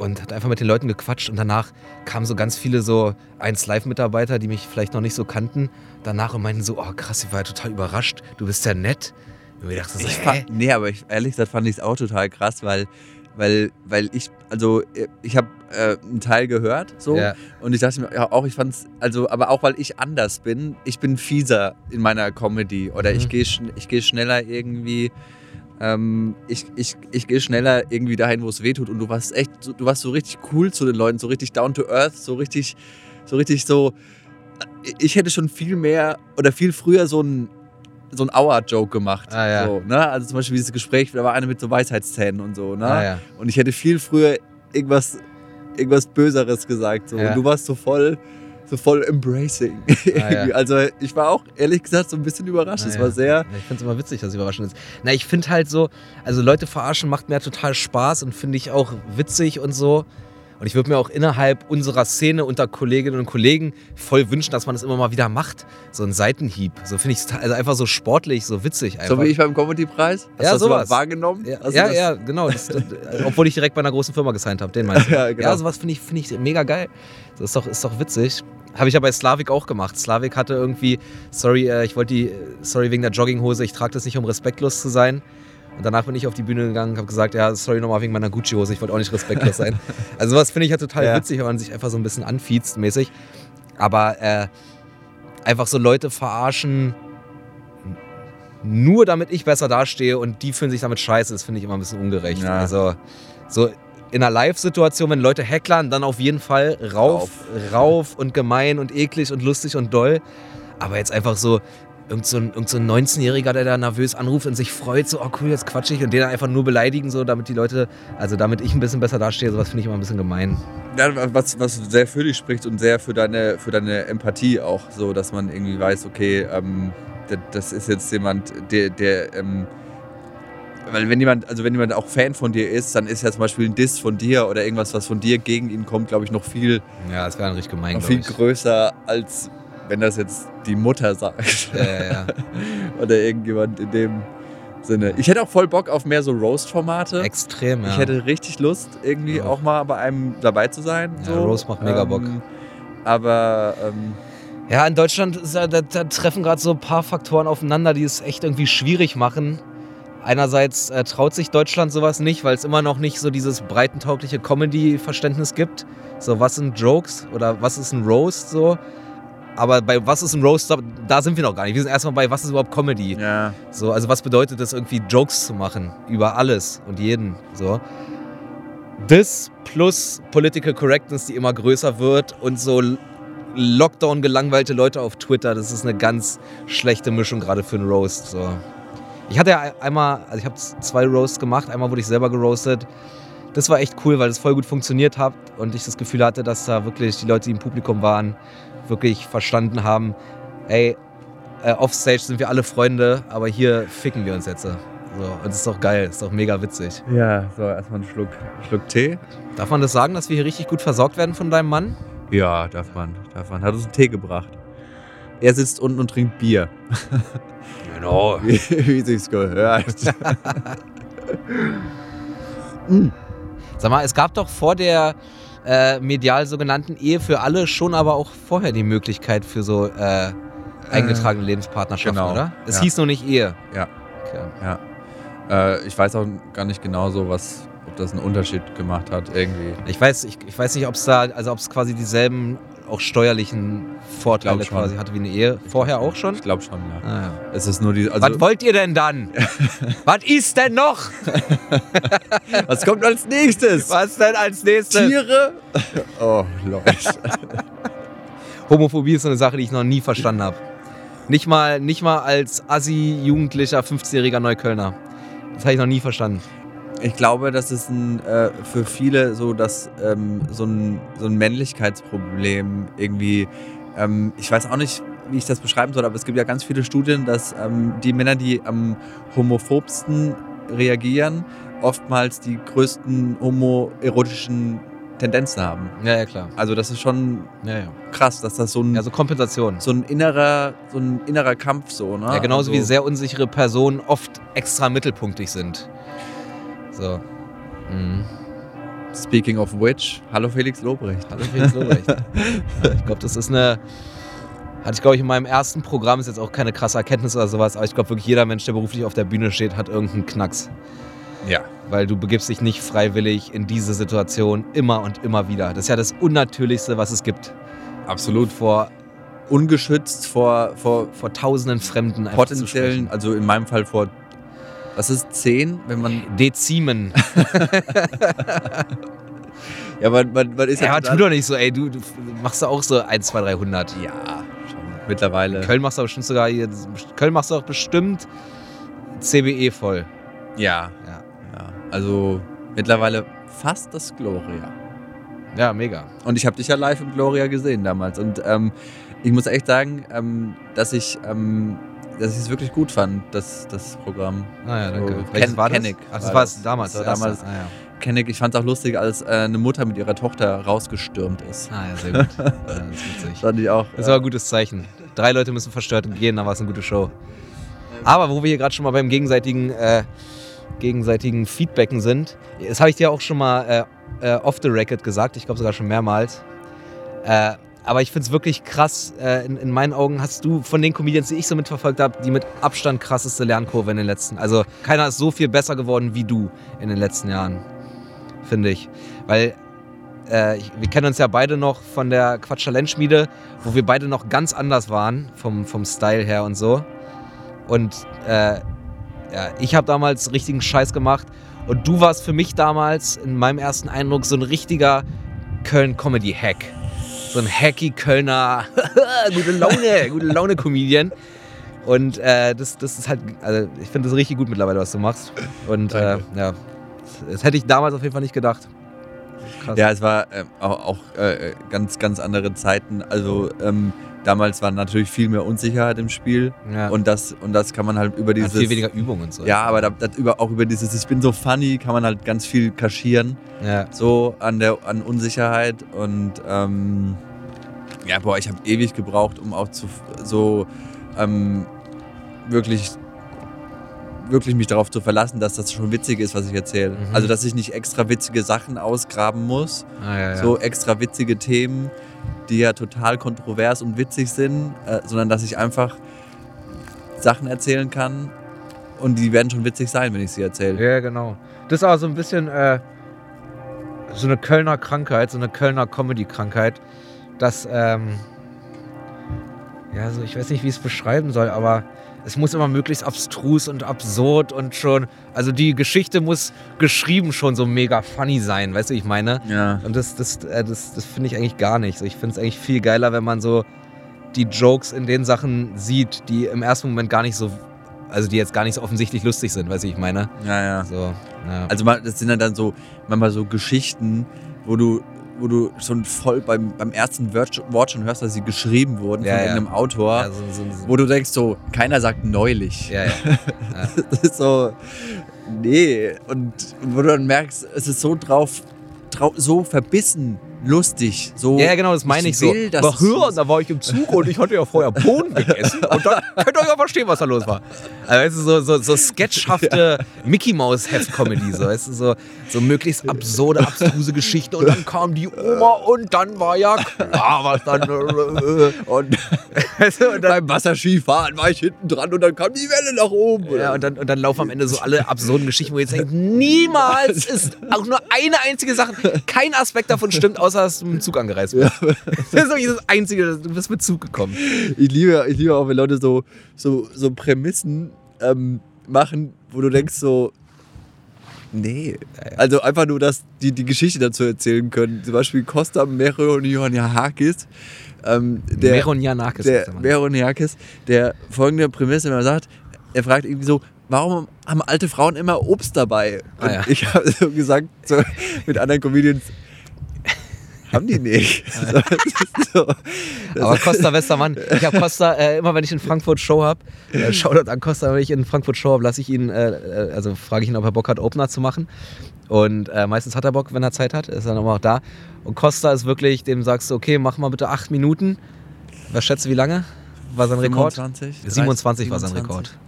Und hat einfach mit den Leuten gequatscht und danach kamen so ganz viele so 1 Live-Mitarbeiter, die mich vielleicht noch nicht so kannten, danach und meinten so, oh krass, ich war ja total überrascht, du bist ja nett. Und mir dachte so, Ich fand, nee, aber ich, ehrlich gesagt fand ich es auch total krass, weil, weil, weil ich, also ich habe äh, einen Teil gehört so Ja. und ich dachte mir ja, auch, ich fand es, also, aber auch weil ich anders bin, ich bin fieser in meiner Comedy oder ich Mhm. gehe schn ich gehe schneller irgendwie, ähm, ich, ich, ich gehe schneller irgendwie dahin, wo es weh tut und du warst echt, so, du warst so richtig cool zu den Leuten, so richtig down to earth, so richtig, so richtig so, ich hätte schon viel mehr oder viel früher so ein so ein Hour-Joke gemacht. Ah, ja. so, ne? Also zum Beispiel dieses Gespräch, da war einer mit so Weisheitszähnen und so. Ne? Ah, ja. Und ich hätte viel früher irgendwas, irgendwas Böseres gesagt. So. Ja. Und du warst so voll, so voll embracing. Ah, ja. [LAUGHS] Also ich war auch ehrlich gesagt so ein bisschen überrascht. Es Naja. war sehr. Ja, ich finde es immer witzig, dass es überraschend ist. Na, ich finde halt so, also Leute verarschen macht mir total Spaß und finde ich auch witzig und so. Und ich würde mir auch innerhalb unserer Szene unter Kolleginnen und Kollegen voll wünschen, dass man das immer mal wieder macht. So ein Seitenhieb. So finde ich also einfach so sportlich, so witzig einfach. So wie ich beim Comedy-Preis. Hast Ja, du das sowas. wahrgenommen? Ja, ja, ja, genau. Das, das, obwohl ich direkt bei einer großen Firma gesigned habe, den meinst du. [LAUGHS] Ja, genau. Ja, sowas finde ich, find ich mega geil. Das ist doch, ist doch witzig. Habe ich ja bei Slavik auch gemacht. Slavik hatte irgendwie, sorry, äh, ich wollte die, sorry wegen der Jogginghose, ich trage das nicht, um respektlos zu sein. Und danach bin ich auf die Bühne gegangen und habe gesagt, ja, sorry nochmal wegen meiner Gucci-Hose, ich wollte auch nicht respektlos sein. [LAUGHS] Also sowas finde ich ja total Ja. witzig, wenn man sich einfach so ein bisschen anfiezt mäßig. Aber äh, einfach so Leute verarschen, nur damit ich besser dastehe und die fühlen sich damit scheiße, das finde ich immer ein bisschen ungerecht. Ja. Also so in einer Live-Situation, wenn Leute hecklern, dann auf jeden Fall rauf, rauf und gemein und eklig und lustig und doll. Aber jetzt einfach so irgend so ein, irgend so ein 19-Jähriger, der da nervös anruft und sich freut, so, oh cool, jetzt quatsch ich und den dann einfach nur beleidigen, so, damit die Leute, also damit ich ein bisschen besser dastehe, sowas finde ich immer ein bisschen gemein. Ja, was, was sehr für dich spricht und sehr für deine, für deine Empathie auch, so dass man irgendwie weiß, okay, ähm, das, das ist jetzt jemand, der, der ähm, weil wenn jemand, also wenn jemand auch Fan von dir ist, dann ist ja zum Beispiel ein Diss von dir oder irgendwas, was von dir gegen ihn kommt, glaube ich, noch viel, Ja, das wäre dann richtig gemein, noch viel ich. größer, als wenn das jetzt die Mutter sagt. Ja, ja, ja. [LAUGHS] oder irgendjemand in dem Sinne. Ich hätte auch voll Bock auf mehr so Roast-Formate. Extrem, ja. Ich hätte richtig Lust, irgendwie auch mal bei einem dabei zu sein. Ja, so. Roast macht mega Bock. Aber ähm, Ja, in Deutschland da, da treffen gerade so ein paar Faktoren aufeinander, die es echt irgendwie schwierig machen. Einerseits äh, traut sich Deutschland sowas nicht, weil es immer noch nicht so dieses breitentaugliche Comedy-Verständnis gibt. So, was sind Jokes oder was ist ein Roast so? Aber bei was ist ein Roast, da, sind wir noch gar nicht. Wir sind erstmal bei was ist überhaupt Comedy? ja, So, also was bedeutet es irgendwie Jokes zu machen über alles und jeden so. Das plus Political Correctness, die immer größer wird und so Lockdown gelangweilte Leute auf Twitter, das ist eine ganz schlechte Mischung gerade für einen Roast so. Ich hatte ja einmal, also ich habe zwei Roasts gemacht, einmal wurde ich selber geroastet. Das war echt cool, weil es voll gut funktioniert hat und ich das Gefühl hatte, dass da wirklich die Leute, die im Publikum waren, wirklich verstanden haben, ey, äh, offstage sind wir alle Freunde, aber hier ficken wir uns jetzt. So, und das ist doch geil, ist doch mega witzig. ja, so erstmal einen Schluck, Schluck Tee. Darf man das sagen, dass wir hier richtig gut versorgt werden von deinem Mann? Ja, darf man, darf man. Hat uns einen Tee gebracht. Er sitzt unten und trinkt Bier. Genau. [LAUGHS] Wie, wie sich's gehört. Sag mal, es gab doch vor der äh, medial sogenannten Ehe für alle schon aber auch vorher die Möglichkeit für so äh, eingetragene Lebenspartnerschaften, genau, oder? Es ja. hieß nur nicht Ehe. Ja. Okay. äh, ich weiß auch gar nicht genau so, was, ob das einen Unterschied gemacht hat, irgendwie. Ich weiß, ich, ich weiß nicht, ob es da, also ob es quasi dieselben auch steuerlichen Vorteile quasi hatte wie eine Ehe. Vorher auch schon? Ich glaube schon, ja. Ah, ja. Es ist nur die. Also, Was wollt ihr denn dann? [LAUGHS] Was ist denn noch? [LAUGHS] was kommt als nächstes? Was denn als nächstes? Tiere? [LAUGHS] Oh, Leute. Homophobie ist so eine Sache, die ich noch nie verstanden habe. Nicht mal, nicht mal als Assi-Jugendlicher, 15-jähriger Neuköllner. Das habe ich noch nie verstanden. Ich glaube, das ist ein, äh, für viele so, dass ähm, so, ein, so ein Männlichkeitsproblem irgendwie. Ähm, ich weiß auch nicht, wie ich das beschreiben soll, aber es gibt ja ganz viele Studien, dass ähm, die Männer, die am homophobsten reagieren, oftmals die größten homoerotischen Tendenzen haben. Ja, ja, klar. Also das ist schon Ja, ja. krass, dass das so ein, Ja, so Kompensation. so ein innerer, so ein innerer Kampf so, ne? Ja, genauso also, wie sehr unsichere Personen oft extra mittelpunktig sind. So. Mhm. Speaking of which, hallo Felix Lobrecht. Hallo Felix Lobrecht. [LAUGHS] Ja, ich glaube, das ist eine. Hatte ich, glaube ich, in meinem ersten Programm, ist jetzt auch keine krasse Erkenntnis oder sowas, aber ich glaube wirklich, jeder Mensch, der beruflich auf der Bühne steht, hat irgendeinen Knacks. Ja. Weil du begibst dich nicht freiwillig in diese Situation immer und immer wieder. Das ist ja das Unnatürlichste, was es gibt. Absolut. Vor, Ungeschützt vor, vor vor tausenden Fremden potenziellen, also in meinem Fall vor, was ist, zehn, wenn man, Dezimen. [LAUGHS] ja, man, man, man ist Ja, ja, tu doch nicht so, ey. Du, du machst du auch so 1, 2, 300. ja, schon mittlerweile, Köln machst du bestimmt sogar hier, Köln machst du auch bestimmt CBE voll. ja, Ja, ja, also mittlerweile fast das Gloria. ja mega. Und ich habe dich ja live im Gloria gesehen damals und ähm, ich muss echt sagen, ähm, dass ich ähm, dass ich es wirklich gut fand, das, das Programm. Ah ja, danke. So, Welches Ken- war das? Kennick Ach, das war es damals. Das war damals- Ah, ja. Kenn ich, fand es auch lustig, als äh, eine Mutter mit ihrer Tochter rausgestürmt ist. ah ja, sehr gut. [LAUGHS] ja, das ist witzig. Fand ich auch. Das war ein gutes Zeichen. Drei Leute müssen verstört gehen, dann war es eine gute Show. Aber wo wir hier gerade schon mal beim gegenseitigen, äh, gegenseitigen Feedbacken sind, das habe ich dir auch schon mal äh, äh, off the record gesagt, ich glaube sogar schon mehrmals. Äh, aber ich finde es wirklich krass. Äh, in, in meinen Augen hast du von den Comedians, die ich so mitverfolgt habe, die mit Abstand krasseste Lernkurve in den letzten. Also keiner ist so viel besser geworden wie du in den letzten Jahren, finde ich. Weil äh, ich, wir kennen uns ja beide noch von der Quatsch Schmiede, wo wir beide noch ganz anders waren vom, vom Style her und so. Und äh, ja, ich habe damals richtigen Scheiß gemacht und du warst für mich damals in meinem ersten Eindruck so ein richtiger Köln-Comedy-Hack. So ein hacky Kölner, [LAUGHS] gute Laune, gute Laune-Comedian. Und äh, das, das ist halt, also ich finde das richtig gut mittlerweile, was du machst. Und äh, ja, das hätte ich damals auf jeden Fall nicht gedacht. Krass. Ja, es war ähm, auch, auch äh, ganz, ganz andere Zeiten. Also ähm, damals war natürlich viel mehr Unsicherheit im Spiel. Ja. Und das, und das kann man halt über dieses. viel weniger Übung und so. Ja, aber da, das über, auch über dieses Ich bin so funny kann man halt ganz viel kaschieren. Ja. So an der an Unsicherheit. Und ähm, ja, boah, ich habe ewig gebraucht, um auch zu so ähm, wirklich wirklich mich darauf zu verlassen, dass das schon witzig ist, was ich erzähle. Mhm. Also, dass ich nicht extra witzige Sachen ausgraben muss, Ah, ja, ja. so extra witzige Themen, die ja total kontrovers und witzig sind, äh, sondern dass ich einfach Sachen erzählen kann und die werden schon witzig sein, wenn ich sie erzähle. Ja, genau. Das ist auch so ein bisschen äh, so eine Kölner Krankheit, so eine Kölner Comedy-Krankheit, dass, ähm, ja, so, ich weiß nicht, wie ich es beschreiben soll, aber es muss immer möglichst abstrus und absurd und schon, also die Geschichte muss geschrieben schon so mega funny sein, weißt du, ich meine? Ja. Und das, das, äh, das, das finde ich eigentlich gar nicht. So, ich finde es eigentlich viel geiler, wenn man so die Jokes in den Sachen sieht, die im ersten Moment gar nicht so, also die jetzt gar nicht so offensichtlich lustig sind, weißt du, ich meine? Ja, ja. So, ja. Also das sind ja dann so manchmal so Geschichten, wo du, wo du schon voll beim, beim ersten Wort, schon hörst, dass sie geschrieben wurden Ja, von ja. irgendeinem Autor, Ja, so, so, so. wo du denkst so, keiner sagt neulich. ja, [LAUGHS] ja. Das ist so, nee. Und wo du dann merkst, es ist so drauf, trau, so verbissen, lustig. So, ja, ja, genau, das meine ich, so. will, dass Aber es hören, da war ich im Zug und ich hatte ja vorher Bohnen gegessen und dann [LAUGHS] könnt ihr ja verstehen, was da los war. Also, weißt du, so, so, so sketchhafte [LAUGHS] Mickey Maus Heft Comedy, so, weißt du, so, so möglichst absurde, abstruse Geschichten und dann kam die Oma und dann war ja klar, was dann. Äh, Und, weißt du, und dann beim Wasserskifahren war ich hinten dran und dann kam die Welle nach oben. Ja, und dann, und dann laufen am Ende so alle absurden Geschichten, wo ihr jetzt denkt, niemals [LAUGHS] ist auch nur eine einzige Sache, kein Aspekt davon stimmt, außer außer dass du mit dem Zug angereist bist. Das ist wirklich das Einzige, du bist mit Zug gekommen. Ich liebe, ich liebe auch, wenn Leute so, so, so Prämissen ähm, machen, wo du denkst so, nee. Also einfach nur, dass die die Geschichte dazu erzählen können. Zum Beispiel Costa Meroniakis. Ähm, der, Meronianakis. der heißt der folgende Prämisse immer sagt, er fragt irgendwie so, warum haben alte Frauen immer Obst dabei? Ah, ja. ich [LAUGHS] habe so gesagt, so, mit anderen Comedians, haben die nicht. [LAUGHS] So, Aber Costa Westermann, ich habe Costa, äh, immer wenn ich in Frankfurt Show habe, äh, Shoutout an Costa, wenn ich in Frankfurt Show habe, lasse ich ihn, äh, äh, also frage ich ihn, ob er Bock hat, Opener zu machen. Und äh, meistens hat er Bock, wenn er Zeit hat, ist er dann immer auch da. Und Costa ist wirklich, dem sagst du, okay, mach mal bitte acht Minuten. Was schätzt du, wie lange war sein Rekord? 25, 27 war sein 27. Rekord.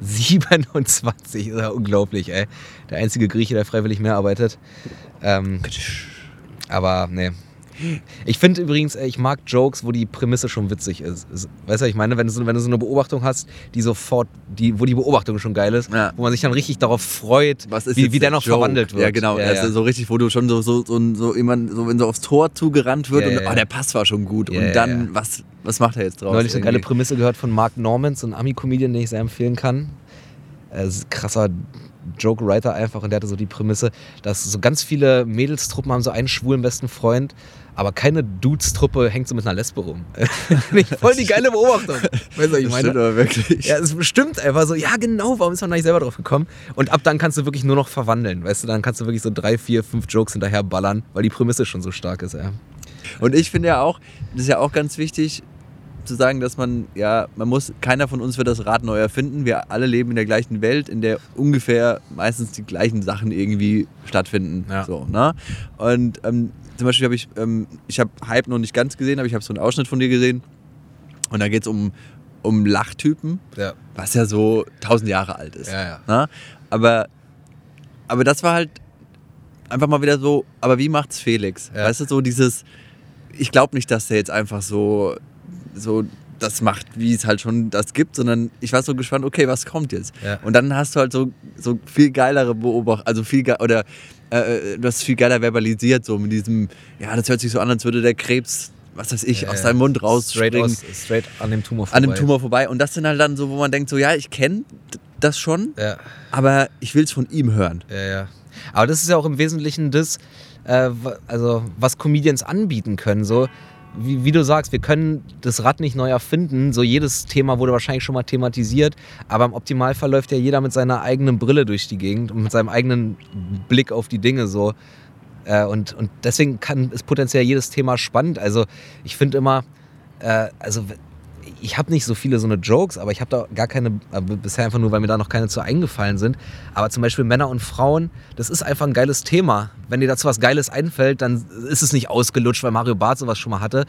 27, ist ja unglaublich, ey. Der einzige Grieche, der freiwillig mehr arbeitet. Ähm, aber nee. Ich finde übrigens, ey, ich mag Jokes, wo die Prämisse schon witzig ist. weißt du, ich meine, wenn du, so, wenn du so eine Beobachtung hast, die sofort, die, wo die Beobachtung schon geil ist, Ja. wo man sich dann richtig darauf freut, Was ist wie, wie der noch Joke? verwandelt wird. Ja, genau. Ja, ja. so richtig, wo du schon so, so, so, so jemand, so, wenn so aufs Tor zugerannt wird und oh, der Pass war schon gut. Und dann. Was, was macht er jetzt draus? Neulich so eine geile? Prämisse gehört von Mark Norman, so ein Ami-Comedian, den ich sehr empfehlen kann. Er ist krasser Joke-Writer einfach und der hatte so die Prämisse, dass so ganz viele Mädelstruppen haben so einen schwulen besten Freund, aber keine Dudes-Truppe hängt so mit einer Lesbe rum. [LAUGHS] Voll die geile Beobachtung. Weißt du, ich Das stimmt meine? aber wirklich. Ja, es bestimmt einfach so, ja genau, warum ist man da nicht selber drauf gekommen? Und ab dann kannst du wirklich nur noch verwandeln, weißt du, dann kannst du wirklich so drei, vier, fünf Jokes hinterher ballern, weil die Prämisse schon so stark ist, ja. Und ich finde ja auch, das ist ja auch ganz wichtig zu sagen, dass man, ja, man muss, keiner von uns wird das Rad neu erfinden. Wir alle leben in der gleichen Welt, in der ungefähr meistens die gleichen Sachen irgendwie stattfinden. Ja. So, ne? Und ähm, zum Beispiel habe ich, ähm, ich habe Hype noch nicht ganz gesehen, aber ich habe so einen Ausschnitt von dir gesehen. Und da geht es um, um Lachtypen, Ja. was ja so tausend Jahre alt ist. Ja, ja. Ne? Aber, aber das war halt einfach mal wieder so, aber wie macht's Felix? Weißt du, so dieses, ich glaube nicht, dass der jetzt einfach so, so das macht, wie es halt schon das gibt, sondern ich war so gespannt, okay, was kommt jetzt? Ja. Und dann hast du halt so, so viel geilere Beobachtungen, also viel ge oder äh, du hast viel geiler verbalisiert, so mit diesem, ja, das hört sich so an, als würde der Krebs, was weiß ich, Ja, aus seinem Mund Straight, rausspringen aus, straight an dem Tumor vorbei. an dem Tumor vorbei. Und das sind halt dann so, wo man denkt, so ja, ich kenne das schon, Ja, aber ich will es von ihm hören. ja, ja. Aber das ist ja auch im Wesentlichen das, äh, also was Comedians anbieten können. So, wie, wie du sagst, wir können das Rad nicht neu erfinden. So jedes Thema wurde wahrscheinlich schon mal thematisiert, aber im Optimalfall läuft ja jeder mit seiner eigenen Brille durch die Gegend und mit seinem eigenen Blick auf die Dinge so. Äh, und, und deswegen kann, ist potenziell jedes Thema spannend. Also ich finde immer, äh, also ich habe nicht so viele so eine Jokes, aber ich habe da gar keine, äh, bisher einfach nur, weil mir da noch keine zu eingefallen sind. Aber zum Beispiel Männer und Frauen, das ist einfach ein geiles Thema. Wenn dir dazu was Geiles einfällt, dann ist es nicht ausgelutscht, weil Mario Barth sowas schon mal hatte.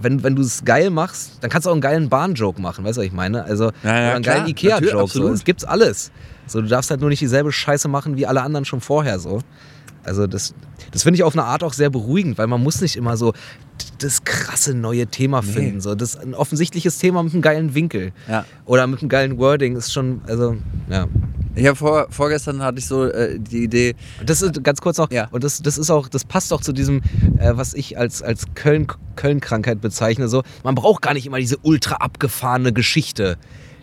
Wenn, wenn du es geil machst, dann kannst du auch einen geilen Bahn-Joke machen, weißt du, was ich meine? Also Ja, ja, einen klar, geilen Ikea-Joke. So. Es gibt's alles. So, du darfst halt nur nicht dieselbe Scheiße machen wie alle anderen schon vorher so. Also das, das finde ich auf eine Art auch sehr beruhigend, weil man muss nicht immer so das krasse neue Thema finden. So. Das ein offensichtliches Thema mit einem geilen Winkel. Ja. Oder mit einem geilen Wording ist schon, also, ja. Ich habe vor, vorgestern hatte ich so äh, die Idee, das ist ganz kurz noch, Ja. und das, das ist auch, das passt auch zu diesem, äh, was ich als, als Köln, Köln-Krankheit bezeichne. So, man braucht gar nicht immer diese ultra abgefahrene Geschichte.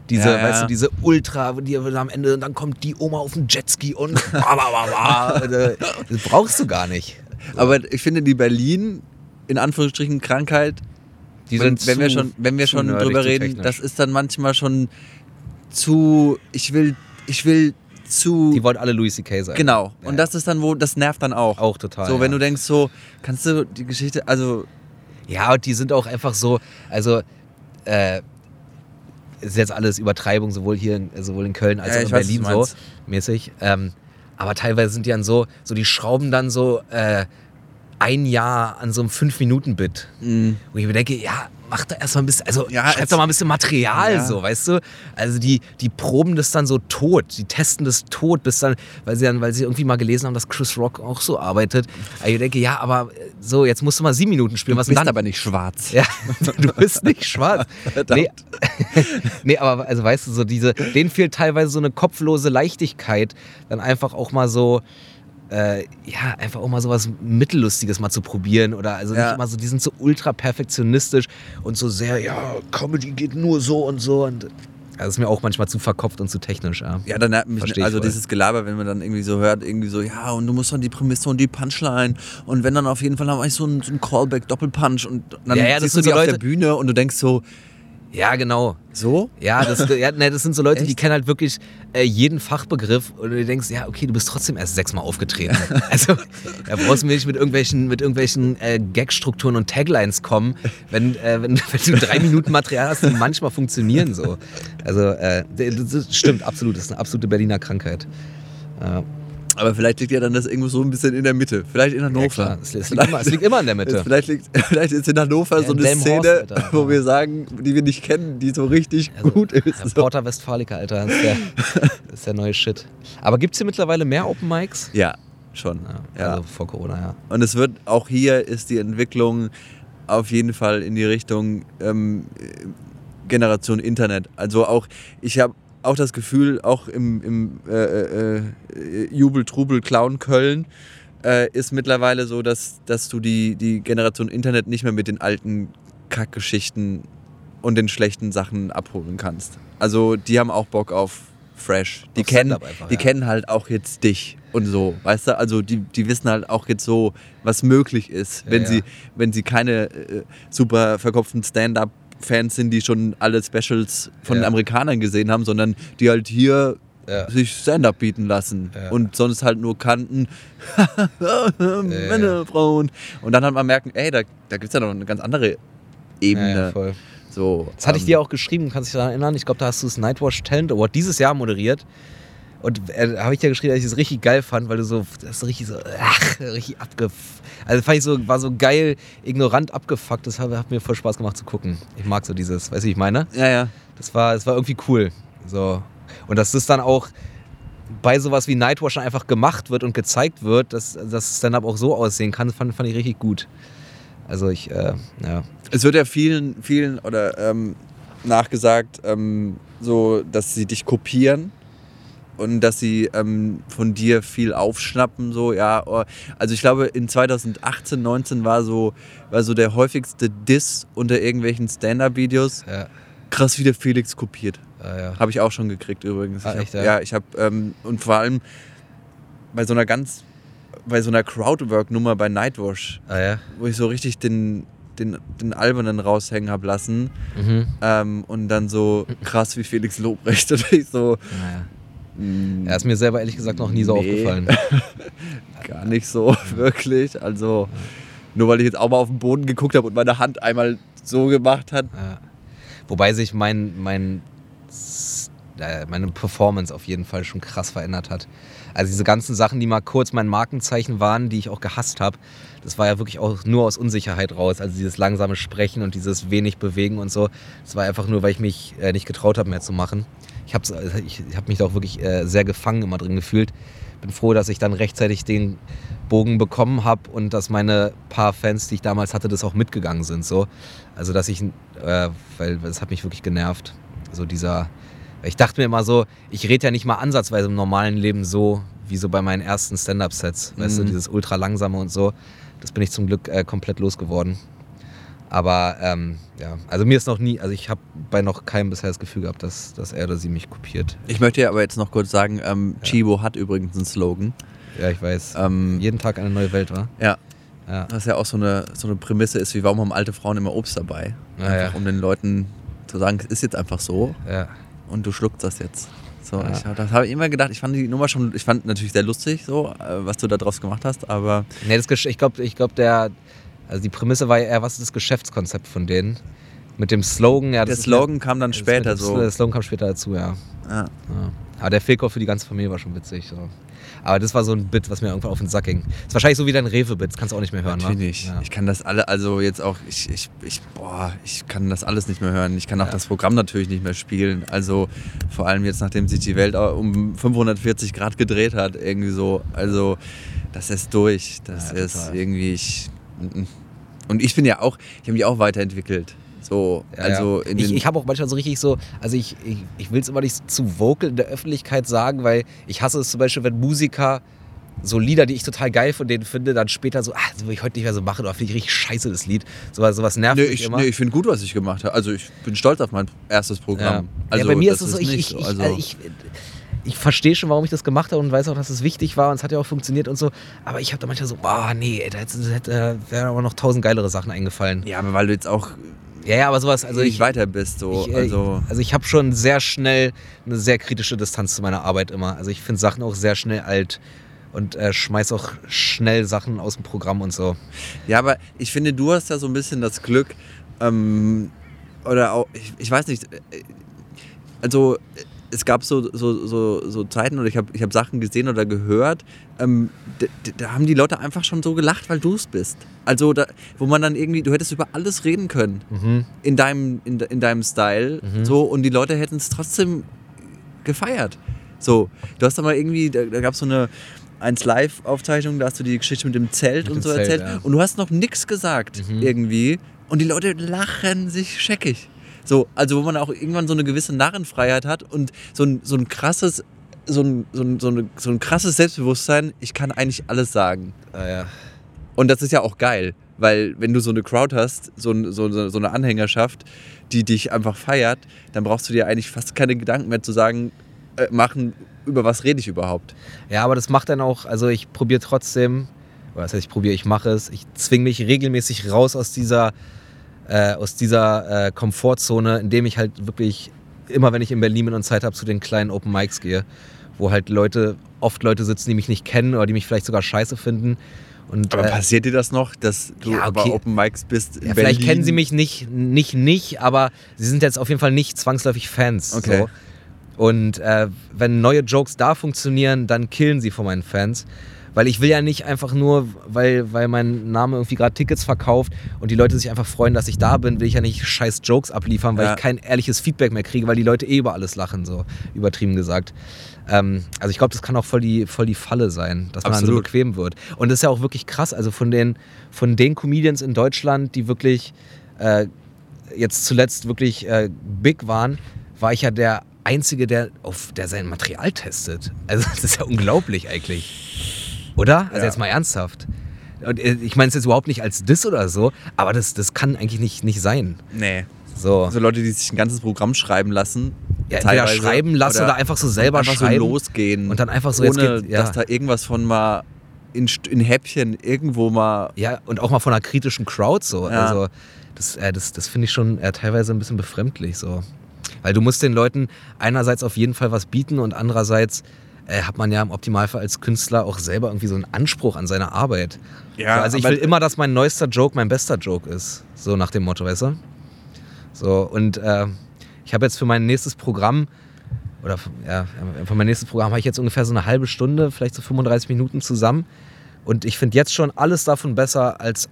Diese, Ja, ja. weißt du, diese Ultra, die am Ende, und dann kommt die Oma auf dem Jetski und [LAUGHS] das brauchst du gar nicht. aber ich finde die Berlin in Anführungsstrichen Krankheit, Die wenn, sind wenn wir zu- schon, wenn wir zu schon drüber zu reden, das ist dann manchmal schon zu, ich will, ich will zu, Die wollen alle Louis C.K. sein. genau. Ja, Und das ist dann wo, das nervt dann auch. Auch total. So, wenn du denkst so, kannst du die Geschichte, also Ja, und die sind auch einfach so, also, äh, ist jetzt alles Übertreibung, sowohl hier, in, sowohl in Köln als auch in weiß, Berlin so mäßig. Ähm, aber teilweise sind die dann so, so die schrauben dann so äh, ein Jahr an so einem 5-Minuten-Bit. mh, Wo ich mir denke, ja, mach da erstmal ein bisschen, also Ja, schreib doch mal ein bisschen Material Ja. so, weißt du? Also die, die proben das dann so tot, die testen das tot, bis dann, weil sie dann, weil sie irgendwie mal gelesen haben, dass Chris Rock auch so arbeitet. Aber ich denke, ja, aber äh, so, jetzt musst du mal sieben Minuten spielen, was du denn bist dann? aber nicht schwarz. Ja, [LAUGHS] du bist nicht schwarz. [LAUGHS] Nee, [LAUGHS] nee, aber also weißt du, so diese, denen fehlt teilweise so eine kopflose Leichtigkeit, dann einfach auch mal so, äh, ja, einfach auch mal sowas Mittellustiges mal zu probieren oder also Ja. nicht immer so, die sind so ultra perfektionistisch und so sehr, ja, Comedy geht nur so und so und also ist mir auch manchmal zu verkopft und zu technisch, ja. Ja, dann nervt mich, also dieses Gelaber, wenn man dann irgendwie so hört, irgendwie so, ja, und du musst dann die Prämisse und die Punchline und wenn dann auf jeden Fall haben wir so ein, so ein Callback, Doppelpunch und dann Ja, ja, das siehst du die so auf der Bühne und du denkst so, Ja, genau. so? Ja, das, [LAUGHS] ja ne, das sind so Leute, die Echt? kennen halt wirklich äh, jeden Fachbegriff und du denkst, ja, okay, du bist trotzdem erst sechsmal aufgetreten. [LAUGHS] Also, da brauchst du mir nicht mit irgendwelchen, mit irgendwelchen äh, Gagstrukturen und Taglines kommen, wenn, äh, wenn, [LAUGHS] wenn du drei Minuten Material hast, die manchmal funktionieren so. Also, äh, das das stimmt, absolut. Das ist eine absolute Berliner Krankheit. Ja, Aber vielleicht liegt ja dann das irgendwo so ein bisschen in der Mitte. Vielleicht in ja, Hannover. klar. Es, liegt immer, es liegt immer in der Mitte. [LAUGHS] Vielleicht, liegt, vielleicht ist in Hannover Ja, so in eine Szene, Alter. wo wir sagen, die wir nicht kennen, die so richtig gut ist. Ja, So. Porta Westfalica, Alter, das ist, der, [LAUGHS] das ist der neue Shit. Aber gibt es hier mittlerweile mehr Open Mics? Ja, schon. Ja, Ja. Also vor Corona, ja. Und es wird auch hier ist die Entwicklung auf jeden Fall in die Richtung ähm, Generation Internet. Also auch, ich habe auch das Gefühl, auch im, im äh, äh, äh, Jubel, Trubel, Clown Köln äh, ist mittlerweile so, dass, dass du die, die Generation Internet nicht mehr mit den alten Kackgeschichten und den schlechten Sachen abholen kannst. Also die haben auch Bock auf Fresh. Die, Auf kennen, Stand-up einfach, die ja. kennen halt auch jetzt dich und so, weißt du? Also die, die wissen halt auch jetzt so, was möglich ist, Ja, wenn, ja. Sie, wenn sie keine äh, super verkopften Stand-up-Fans sind, die schon alle Specials von den Amerikanern gesehen haben, sondern die halt hier Ja. sich Stand-up bieten lassen Ja. und sonst halt nur kannten [LAUGHS] Männer, Frauen und dann halt mal merken, ey, da, da gibt es ja noch eine ganz andere Ebene. Ja. So, Das hatte ich ähm, dir auch geschrieben, kannst dich daran erinnern? Ich glaube, da hast du das Nightwatch Talent Award dieses Jahr moderiert. Und äh, habe ich dir geschrieben, dass ich es richtig geil fand, weil du so, das ist richtig so, ach, richtig abgef... Also fand ich so, war so geil, ignorant abgefuckt. Das hat, hat mir voll Spaß gemacht zu gucken. Ich mag so dieses, weißt du, wie ich meine? Ja, ja. Das war, das war irgendwie cool. So. Und dass das dann auch bei sowas wie Nightwatch dann einfach gemacht wird und gezeigt wird, dass das Stand-Up auch so aussehen kann, fand, fand ich richtig gut. Also ich, äh, ja. Es wird ja vielen, vielen oder ähm, nachgesagt, ähm, so, dass sie dich kopieren und dass sie ähm, von dir viel aufschnappen. So, ja, oh, also ich glaube, in 2018, 19 war so, war so der häufigste Diss unter irgendwelchen Stand-Up-Videos. Ja, Krass, wie der Felix kopiert. ja, ja. Habe ich auch schon gekriegt übrigens. Ah, ich hab, echt, ja? ja? ich habe ähm, und vor allem bei so einer ganz, bei so einer Crowdwork-Nummer bei Nightwash, Ah, ja. wo ich so richtig den, den, den Albernen raushängen habe lassen Mhm. ähm, und dann so [LAUGHS] krass wie Felix Lobrecht [LAUGHS] und ich so Naja. Mm, Ja, ist mir selber ehrlich gesagt noch nie so Nee. aufgefallen. [LAUGHS] gar nicht so [LAUGHS] wirklich. Also nur weil ich jetzt auch mal auf den Boden geguckt habe und meine Hand einmal so gemacht hat. Ja. Wobei sich mein, mein, äh, meine Performance auf jeden Fall schon krass verändert hat. Also diese ganzen Sachen, die mal kurz mein Markenzeichen waren, die ich auch gehasst habe, das war ja wirklich auch nur aus Unsicherheit raus. Also dieses langsame Sprechen und dieses wenig Bewegen und so. Das war einfach nur, weil ich mich äh, nicht getraut habe, mehr zu machen. Ich habe ich hab mich da auch wirklich äh, sehr gefangen immer drin gefühlt. Bin froh, dass ich dann rechtzeitig den Bogen bekommen habe und dass meine paar Fans, die ich damals hatte, das auch mitgegangen sind. So. Also dass ich, äh, weil das hat mich wirklich genervt. So dieser, ich dachte mir immer so, ich rede ja nicht mal ansatzweise im normalen Leben so, wie so bei meinen ersten Stand-Up-Sets. Weißt du, Mhm. dieses ultra langsame und so. Das bin ich zum Glück äh, komplett losgeworden. Aber ähm, ja, also mir ist noch nie, also ich habe bei noch keinem bisher das Gefühl gehabt, dass, dass er oder sie mich kopiert. Ich möchte ja aber jetzt noch kurz sagen, ähm, Ja. Chibo hat übrigens einen Slogan. Ja, ich weiß. Ähm, Jeden Tag eine neue Welt, war. ja, Ja. was ja auch so eine, so eine Prämisse ist, wie warum haben alte Frauen immer Obst dabei? Ja, einfach ja. um den Leuten zu sagen, es ist jetzt einfach so ja. und du schluckst das jetzt. So, Ja. ich, hab- das habe ich immer gedacht. Ich fand die Nummer schon, ich fand natürlich sehr lustig, so, äh, was du da draus gemacht hast, aber Nee, das, ich glaube, ich glaub, der, also die Prämisse war ja eher, was ist das Geschäftskonzept von denen? Mit dem Slogan, ja. der Slogan kam dann später mit so. Der Slogan kam später dazu, ja. Ja. ja. Aber der Fake für die ganze Familie war schon witzig. So. Aber das war so ein Bit, was mir irgendwann auf den Sack ging. ist wahrscheinlich so wie dein Rewe-Bit, das kannst du auch nicht mehr hören, Natürlich wa? nicht. Ja. Ich kann das alle, also jetzt auch, ich, ich, ich, boah, ich kann das alles nicht mehr hören. Ich kann auch Ja. das Programm natürlich nicht mehr spielen. Also vor allem jetzt, nachdem sich die Welt um 540 Grad gedreht hat, irgendwie so. Also das ist durch. Das Ja, ist total. irgendwie, ich, mm, und ich bin ja auch, ich habe mich auch weiterentwickelt. So, Ja, also ja. ich, ich habe auch manchmal so richtig so, also ich, ich, ich will es immer nicht zu vocal in der Öffentlichkeit sagen, weil ich hasse es zum Beispiel, wenn Musiker so Lieder, die ich total geil von denen finde, dann später so, ah, das will ich heute nicht mehr so machen, oder finde ich richtig scheiße, das Lied. So, sowas nervt Nee, mich ich, immer. nee, ich finde gut, was ich gemacht habe. Also ich bin stolz auf mein erstes ja. Programm. Also, ja, bei mir ist es so, ich, ich, so. Also, also ich, ich verstehe schon, warum ich das gemacht habe und weiß auch, dass es wichtig war und es hat ja auch funktioniert und so. Aber ich habe da manchmal so, boah, nee, da hätte, wären aber noch tausend geilere Sachen eingefallen. ja, aber weil du jetzt auch Ja, ja, aber sowas, also nicht ich, weiter bist. So. ich, äh, also, also ich habe schon sehr schnell eine sehr kritische Distanz zu meiner Arbeit immer. Also ich finde Sachen auch sehr schnell alt und äh, schmeiß auch schnell Sachen aus dem Programm und so. ja, aber ich finde, du hast ja so ein bisschen das Glück, ähm, oder auch, ich, ich weiß nicht, äh, also äh, es gab so, so, so, so Zeiten oder ich habe ich hab Sachen gesehen oder gehört, ähm, da, da haben die Leute einfach schon so gelacht, weil du es bist. Also da, wo man dann irgendwie, du hättest über alles reden können in deinem, in, in deinem Style so und die Leute hätten es trotzdem gefeiert. So, du hast da mal irgendwie, da, da gab es so eine 1 Live-Aufzeichnung, da hast du die Geschichte mit dem Zelt Mit und dem so Zelt, erzählt ja. und du hast noch nichts gesagt irgendwie und die Leute lachen sich scheckig. So, also wo man auch irgendwann so eine gewisse Narrenfreiheit hat und so ein, so ein krasses, so ein, so, ein, so, eine, so ein krasses Selbstbewusstsein, ich kann eigentlich alles sagen. Ah, ja. Und das ist ja auch geil, weil wenn du so eine Crowd hast, so, ein- so, so eine Anhängerschaft, die dich einfach feiert, dann brauchst du dir eigentlich fast keine Gedanken mehr zu sagen, äh, machen, über was rede ich überhaupt. Ja, aber das macht dann auch, also ich probiere trotzdem, oder das heißt, ich probiere, ich mache es, ich zwinge mich regelmäßig raus aus dieser, äh, aus dieser äh, Komfortzone, indem ich halt wirklich immer, wenn ich in Berlin bin und Zeit habe, zu den kleinen Open Mics gehe, wo halt Leute, oft Leute sitzen, die mich nicht kennen oder die mich vielleicht sogar scheiße finden. Und, Aber äh, passiert dir das noch, dass du ja, okay. Open Mics bist in ja, Berlin? vielleicht kennen sie mich nicht, nicht, nicht, aber sie sind jetzt auf jeden Fall nicht zwangsläufig Fans. Okay. So. Und äh, wenn neue Jokes da funktionieren, dann killen sie von meinen Fans. Weil ich will ja nicht einfach nur, weil, weil mein Name irgendwie gerade Tickets verkauft und die Leute sich einfach freuen, dass ich da bin, will ich ja nicht scheiß Jokes abliefern, weil Ja. ich kein ehrliches Feedback mehr kriege, weil die Leute eh über alles lachen, so übertrieben gesagt. Ähm, also ich glaube, das kann auch voll die, voll die Falle sein, dass man dann so Absolut. bequem wird. Und das ist ja auch wirklich krass. Also von den, von den Comedians in Deutschland, die wirklich äh, jetzt zuletzt wirklich äh, big waren, war ich ja der Einzige, der, auf, der sein Material testet. Also [LAUGHS] das ist ja unglaublich eigentlich. Oder? Also Ja. jetzt mal ernsthaft. Und äh, ich meine es jetzt überhaupt nicht als Diss oder so, aber das, das kann eigentlich nicht, nicht sein. Nee. So. Also Leute, die sich ein ganzes Programm schreiben lassen. Ja, entweder schreiben lassen oder einfach so selber einfach schreiben so losgehen. und dann einfach so, jetzt ohne, geht- ja. dass da irgendwas von mal in, in Häppchen irgendwo mal Ja, und auch mal von einer kritischen Crowd so. Ja. Also das, äh, das, das finde ich schon äh, teilweise ein bisschen befremdlich so. Weil du musst den Leuten einerseits auf jeden Fall was bieten und andererseits äh, hat man ja im Optimalfall als Künstler auch selber irgendwie so einen Anspruch an seine Arbeit. Ja, so, also ich will immer, dass mein neuester Joke mein bester Joke ist. So nach dem Motto, weißt du? So, und äh, ich habe jetzt für mein nächstes Programm, oder ja, für mein nächstes Programm habe ich jetzt ungefähr so eine halbe Stunde, vielleicht so 35 Minuten zusammen. Und ich finde jetzt schon alles davon besser als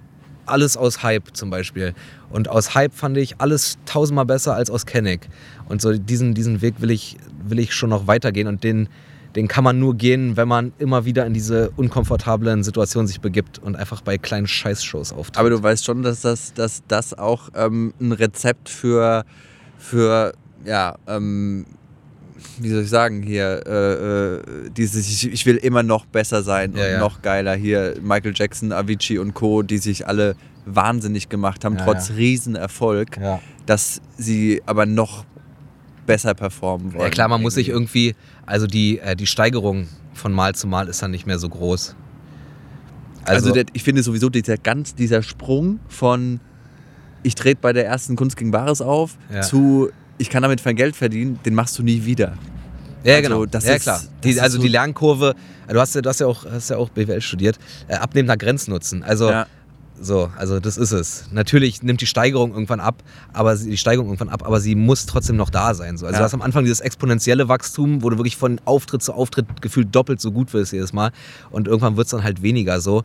alles aus Hype zum Beispiel. Und aus Hype fand ich alles tausendmal besser als aus Kenneck. Und so diesen, diesen Weg will ich, will ich schon noch weitergehen. Und den, den kann man nur gehen, wenn man immer wieder in diese unkomfortablen Situationen sich begibt und einfach bei kleinen Scheißshows auftritt. Aber du weißt schon, dass das, dass das auch ähm, ein Rezept für, für ja, ähm, wie soll ich sagen, hier, äh, äh, dieses, ich, ich will immer noch besser sein Ja, und ja. noch geiler. Hier Michael Jackson, Avicii und Co., die sich alle wahnsinnig gemacht haben, Ja, trotz. Riesenerfolg, dass sie aber noch besser performen wollen. Ja klar, man muss sich irgendwie. irgendwie, also die, äh, die Steigerung von Mal zu Mal ist dann nicht mehr so groß. Also, der, ich finde sowieso dieser ganz dieser Sprung von ich trete bei der ersten Kunst gegen Bares auf Ja. zu ich kann damit mein Geld verdienen, den machst du nie wieder. ja, also genau. das ja, ist- klar. Die, also so- die Lernkurve, du hast ja, du hast ja, auch, hast ja auch BWL studiert, äh, abnehmender Grenznutzen. Also, Ja. So, also das ist es. Natürlich nimmt die Steigerung irgendwann ab, aber sie, die Steigerung irgendwann ab, aber sie muss trotzdem noch da sein. So. Also Ja. du hast am Anfang dieses exponentielle Wachstum, wo du wirklich von Auftritt zu Auftritt gefühlt doppelt so gut wirst jedes Mal. Und irgendwann wird es dann halt weniger so.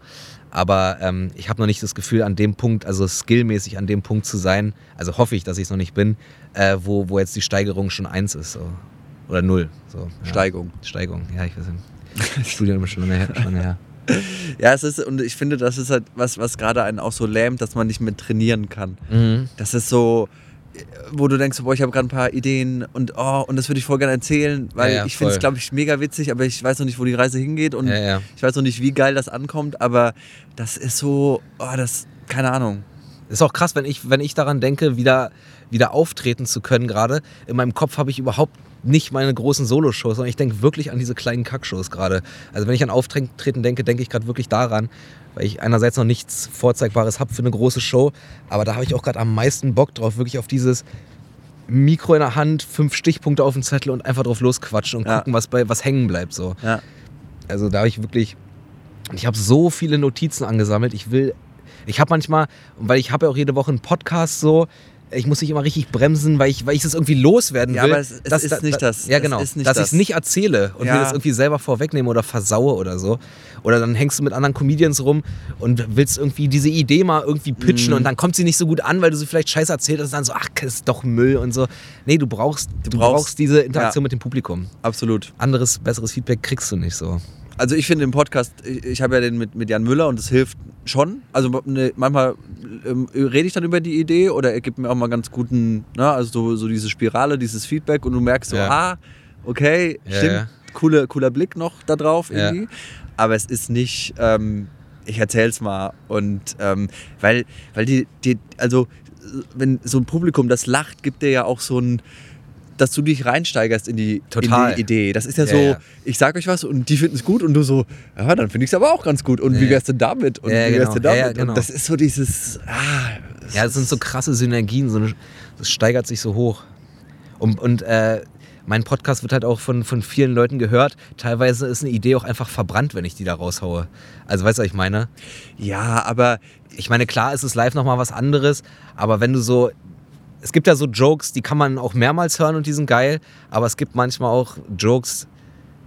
Aber ähm, ich habe noch nicht das Gefühl, an dem Punkt, also skillmäßig an dem Punkt zu sein, also hoffe ich, dass ich es noch nicht bin, äh, wo, wo jetzt die Steigerung schon eins ist. So. Oder null. So, ja. Steigung. Steigung, ja, ich weiß nicht. [LAUGHS] Studium ist schon lange her. Schon lange her. [LAUGHS] Ja, es ist, und ich finde, das ist halt was, was gerade einen auch so lähmt, dass man nicht mehr trainieren kann. Mhm. Das ist so, wo du denkst, boah, ich habe gerade ein paar Ideen und oh, und das würde ich voll gerne erzählen, weil Ja, ja, ich finde es, glaube ich, mega witzig, aber ich weiß noch nicht, wo die Reise hingeht und ja. ich weiß noch nicht, wie geil das ankommt, aber das ist so, oh, das, keine Ahnung. Ist auch krass, wenn ich, wenn ich daran denke, wieder, wieder auftreten zu können gerade. In meinem Kopf habe ich überhaupt nicht meine großen Soloshows, sondern ich denke wirklich an diese kleinen Kackshows gerade. Also wenn ich an Auftreten denke, denke ich gerade wirklich daran, weil ich einerseits noch nichts Vorzeigbares habe für eine große Show, aber da habe ich auch gerade am meisten Bock drauf, wirklich auf dieses Mikro in der Hand, fünf Stichpunkte auf dem Zettel und einfach drauf losquatschen und Ja. gucken, was, bei, was hängen bleibt. So. Ja. Also da habe ich wirklich, ich habe so viele Notizen angesammelt. Ich will, ich habe manchmal, weil ich habe ja auch jede Woche einen Podcast so, ich muss mich immer richtig bremsen, weil ich, weil ich das irgendwie loswerden Ja, will. aber es- es ist nicht das. Ja, Es genau. ist nicht dass ich das. es nicht erzähle und Ja. mir das irgendwie selber vorwegnehme oder versaue oder so. Oder dann hängst du mit anderen Comedians rum und willst irgendwie diese Idee mal irgendwie pitchen Mhm. und dann kommt sie nicht so gut an, weil du sie vielleicht scheiße erzählt hast und dann so, ach, das ist doch Müll und so. Nee, du brauchst, du brauchst- brauchst, diese Interaktion ja. mit dem Publikum. Absolut. Anderes, besseres Feedback kriegst du nicht so. Also ich finde im Podcast, ich, ich habe ja den mit, mit Jan Müller und das hilft schon. Also ne, manchmal ähm, rede ich dann über die Idee oder er gibt mir auch mal ganz guten, ne, also so, so diese Spirale, dieses Feedback und du merkst so, Ja. ah, okay, Ja, stimmt, ja. Cooler, cooler Blick noch da drauf irgendwie. Aber es ist nicht, ähm, ich erzähl's mal und ähm, weil, weil die, die, also wenn so ein Publikum das lacht, gibt dir ja auch so ein dass du dich reinsteigerst in die, Total. in die Idee. Das ist ja, Ja, so, ja. ich sag euch was und die finden es gut und du so, ja, dann finde ich es aber auch ganz gut. Und Ja, wie wär's denn damit? Und Ja, wie wär's genau. denn Ja, damit? genau. Und das ist so dieses, ah, Ja, es sind so krasse Synergien, so eine, das steigert sich so hoch. Und, und äh, mein Podcast wird halt auch von, von vielen Leuten gehört. Teilweise ist eine Idee auch einfach verbrannt, wenn ich die da raushaue. Also weißt du, was ich meine? ja, aber Ich meine, klar ist es live nochmal was anderes, aber wenn du so. Es gibt ja so Jokes, die kann man auch mehrmals hören und die sind geil, aber es gibt manchmal auch Jokes,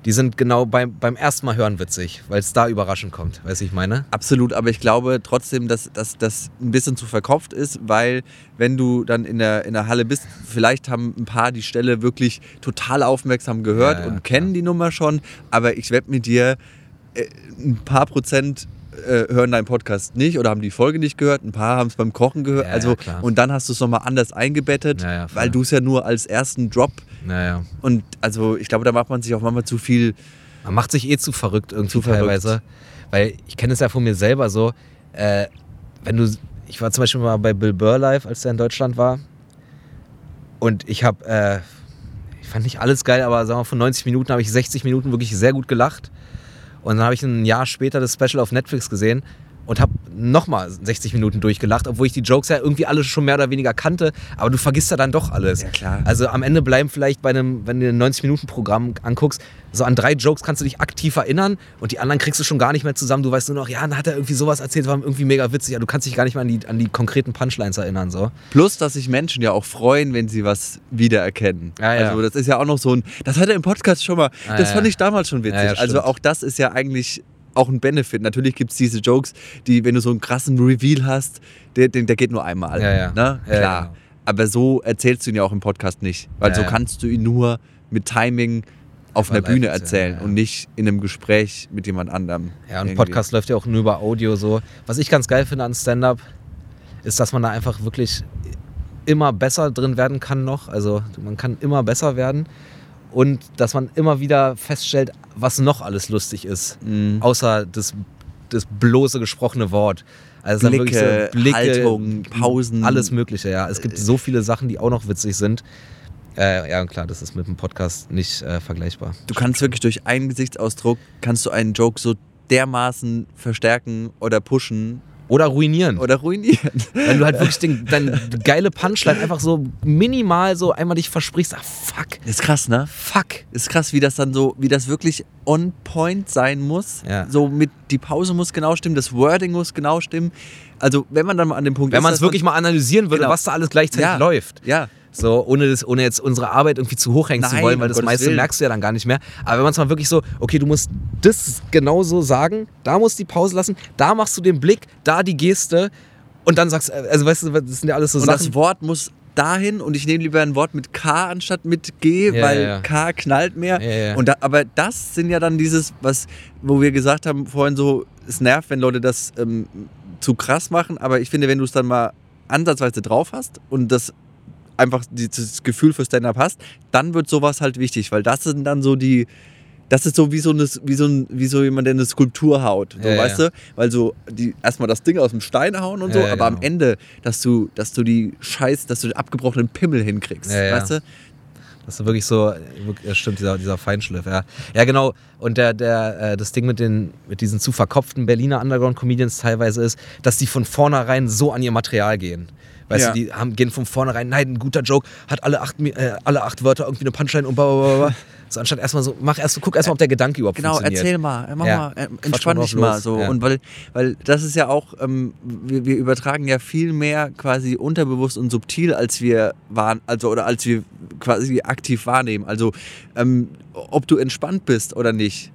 die sind genau beim, beim ersten Mal hören witzig, weil es da überraschend kommt. Weißt du, ich meine? Absolut, aber ich glaube trotzdem, dass, das ein bisschen zu verkopft ist, weil wenn du dann in der, in der Halle bist, vielleicht haben ein paar die Stelle wirklich total aufmerksam gehört Ja, ja, und kennen die Nummer schon, aber ich wette mit dir, äh, ein paar Prozent äh, hören deinen Podcast nicht oder haben die Folge nicht gehört, ein paar haben es beim Kochen gehört, Ja, also ja, und dann hast du es nochmal anders eingebettet, Ja, weil du es ja nur als ersten Drop und also ich glaube, da macht man sich auch manchmal zu viel Man macht sich eh zu verrückt irgendwie Zu verrückt. teilweise. Weil ich kenne es ja von mir selber so, äh, wenn du, ich war zum Beispiel mal bei Bill Burr live, als er in Deutschland war. Und ich habe, äh, ich fand nicht alles geil, aber sagen wir mal, von 90 Minuten habe ich 60 Minuten wirklich sehr gut gelacht. Und dann habe ich ein Jahr später das Special auf Netflix gesehen und habe nochmal 60 Minuten durchgelacht, obwohl ich die Jokes ja irgendwie alle schon mehr oder weniger kannte. Aber du vergisst ja dann doch alles. Ja, klar. Also am Ende bleiben vielleicht bei einem, wenn du ein 90-Minuten-Programm anguckst, so an drei Jokes kannst du dich aktiv erinnern und die anderen kriegst du schon gar nicht mehr zusammen. Du weißt nur noch, ja, dann hat er irgendwie sowas erzählt, war irgendwie mega witzig. Aber du kannst dich gar nicht mehr an die, an die konkreten Punchlines erinnern. So. Plus, dass sich Menschen ja auch freuen, wenn sie was wiedererkennen. Ja, ja. Also das ist ja auch noch so ein, das hat er im Podcast schon mal, Ah, das ja. fand ich damals schon witzig. Also auch das ist ja eigentlich auch ein Benefit. Natürlich gibt es diese Jokes, die, wenn du so einen krassen Reveal hast, der, der, der geht nur einmal. Ja, ja. Ne? Ja, Klar. genau. Aber so erzählst du ihn ja auch im Podcast nicht. Weil Ja, so ja. kannst du ihn nur mit Timing auf einer Bühne erzählen, erzählen ja. und nicht in einem Gespräch mit jemand anderem. Ja, und Irgendwie. Podcast läuft ja auch nur über Audio so. Was ich ganz geil finde an Stand-Up, ist, dass man da einfach wirklich immer besser drin werden kann noch. Also man kann immer besser werden. Und dass man immer wieder feststellt, was noch alles lustig ist. Mhm. Außer das, das bloße gesprochene Wort. Also Blicke, wirklich so Blicke, Haltung, Pausen. Alles Mögliche, ja. Es gibt so viele Sachen, die auch noch witzig sind. Äh, ja, und klar, das ist mit dem Podcast nicht äh, vergleichbar. Du kannst wirklich durch einen Gesichtsausdruck, kannst du einen Joke so dermaßen verstärken oder pushen Oder ruinieren. oder ruinieren. Wenn du halt wirklich den, deine geile Punchline einfach so minimal so einmal dich versprichst, ach fuck, Ist krass, ne? fuck. Ist krass, wie das dann so, wie das wirklich on point sein muss. Ja. So mit, die Pause muss genau stimmen, das Wording muss genau stimmen. Also, wenn man dann mal an dem Punkt Wenn ist, man es wirklich mal analysieren würde, Genau. was da alles gleichzeitig Ja. läuft. Ja, So, ohne, das, ohne jetzt unsere Arbeit irgendwie zu hoch hängen zu Nein, wollen, weil das Gottes meiste Willen. merkst du ja dann gar nicht mehr. Aber wenn man es mal wirklich so, okay, du musst das genauso sagen, da musst du die Pause lassen, da machst du den Blick, da die Geste und dann sagst, also weißt du, das sind ja alles so und Sachen. das Wort muss dahin und ich nehme lieber ein Wort mit K anstatt mit G, Ja, weil ja. K knallt mehr. Ja. Und da, aber das sind ja dann dieses, was, wo wir gesagt haben vorhin so, es nervt, wenn Leute das ähm, zu krass machen, aber ich finde, wenn du es dann mal ansatzweise drauf hast und das einfach dieses Gefühl für Stand-up hast, dann wird sowas halt wichtig, weil das sind dann so die, das ist so wie so, eine, wie so, ein, wie so jemand, der eine Skulptur haut, so, Ja, ja. weißt du? Weil so die erstmal das Ding aus dem Stein hauen und so, Ja, ja, aber am genau. Ende, dass du, dass du die Scheiß, dass du den abgebrochenen Pimmel hinkriegst, Ja, ja. weißt du? Das ist wirklich so, ja, stimmt, dieser, dieser Feinschliff, ja. Ja, genau. Und der, der, äh, das Ding mit, den, mit diesen zu verkopften Berliner Underground-Comedians teilweise ist, dass die von vornherein so an ihr Material gehen. Weißt Ja. du, die haben, gehen von vornherein, nein, ein guter Joke, hat alle acht, äh, alle acht Wörter irgendwie eine Punchline und bla, bla, bla, bla. So anstatt erstmal so, mach erst, guck erstmal, ob der Gedanke überhaupt Genau, funktioniert. erzähl mal, mach Ja. mal, äh, entspann dich mal so. ja. Und weil, weil das ist ja auch, ähm, wir, wir übertragen ja viel mehr quasi unterbewusst und subtil, als wir waren, also oder als wir quasi aktiv wahrnehmen. Also ähm, ob du entspannt bist oder nicht,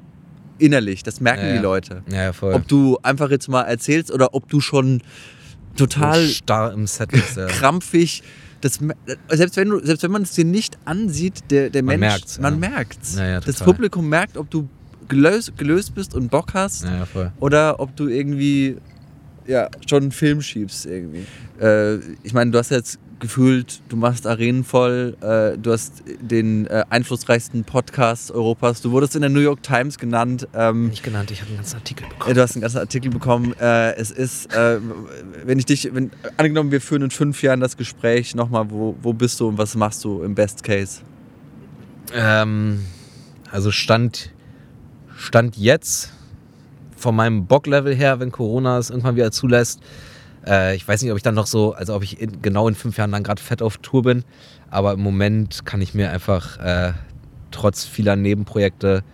innerlich, das merken Ja, die. Leute. Ja, voll. Ob du einfach jetzt mal erzählst oder ob du schon total so starr im Set ist, ja. [LAUGHS] krampfig. Das, selbst wenn du, selbst wenn man es dir nicht ansieht, der, der Man Mensch, merkt's, man ja. merkt's. Ja, ja, das. Publikum merkt, ob du gelöst, gelöst bist und Bock hast oder ob du irgendwie ja, schon einen Film schiebst irgendwie. Äh, ich meine, du hast jetzt gefühlt, du machst Arenen voll, äh, du hast den äh, einflussreichsten Podcast Europas, du wurdest in der New York Times genannt. Ähm, Nicht genannt, ich habe einen ganzen Artikel äh, bekommen. Du hast einen ganzen Artikel bekommen. Äh, es ist, äh, wenn ich dich, wenn, angenommen, wir führen in fünf Jahren das Gespräch nochmal, wo, wo bist du und was machst du im Best Case? Ähm, also stand, stand jetzt von meinem Bocklevel her, wenn Corona es irgendwann wieder zulässt. Äh, ich weiß nicht, ob ich dann noch so, also ob ich in, genau in fünf Jahren dann gerade fett auf Tour bin. Aber im Moment kann ich mir einfach äh, trotz vieler Nebenprojekte,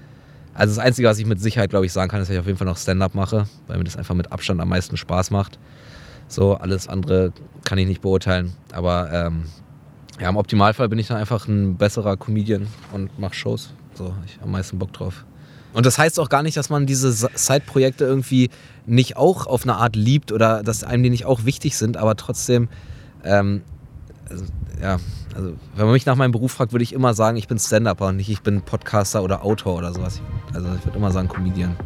also das Einzige, was ich mit Sicherheit, glaube ich, sagen kann, ist, dass ich auf jeden Fall noch Stand-up mache, weil mir das einfach mit Abstand am meisten Spaß macht. So, alles andere kann ich nicht beurteilen. Aber ähm, ja, im Optimalfall bin ich dann einfach ein besserer Comedian und mache Shows. So, ich habe am meisten Bock drauf. Und das heißt auch gar nicht, dass man diese Side-Projekte irgendwie nicht auch auf eine Art liebt oder dass einem die nicht auch wichtig sind, aber trotzdem, ähm, also, ja, also wenn man mich nach meinem Beruf fragt, würde ich immer sagen, ich bin Stand-Upper und nicht ich bin Podcaster oder Autor oder sowas. Also ich würde immer sagen Comedian.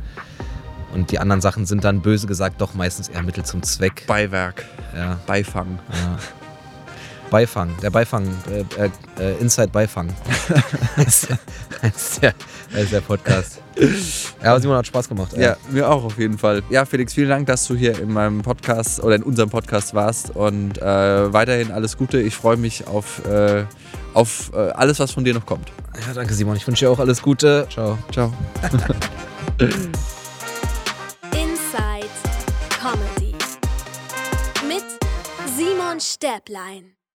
Und die anderen Sachen sind dann böse gesagt doch meistens eher Mittel zum Zweck. Beiwerk, Ja. Beifang. Ja. [LAUGHS] Beifang, der Beifang, äh, äh, äh, Inside Beifang. [LAUGHS] das, ist, der, das ist der Podcast. Ja, aber Simon hat Spaß gemacht. ey. Ja, mir auch auf jeden Fall. Ja, Felix, vielen Dank, dass du hier in meinem Podcast oder in unserem Podcast warst und äh, weiterhin alles Gute. Ich freue mich auf, äh, auf äh, alles, was von dir noch kommt. ja, danke Simon. Ich wünsche dir auch alles Gute. Ciao. Ciao. [LAUGHS] Inside Comedy. Mit Simon Stäblein.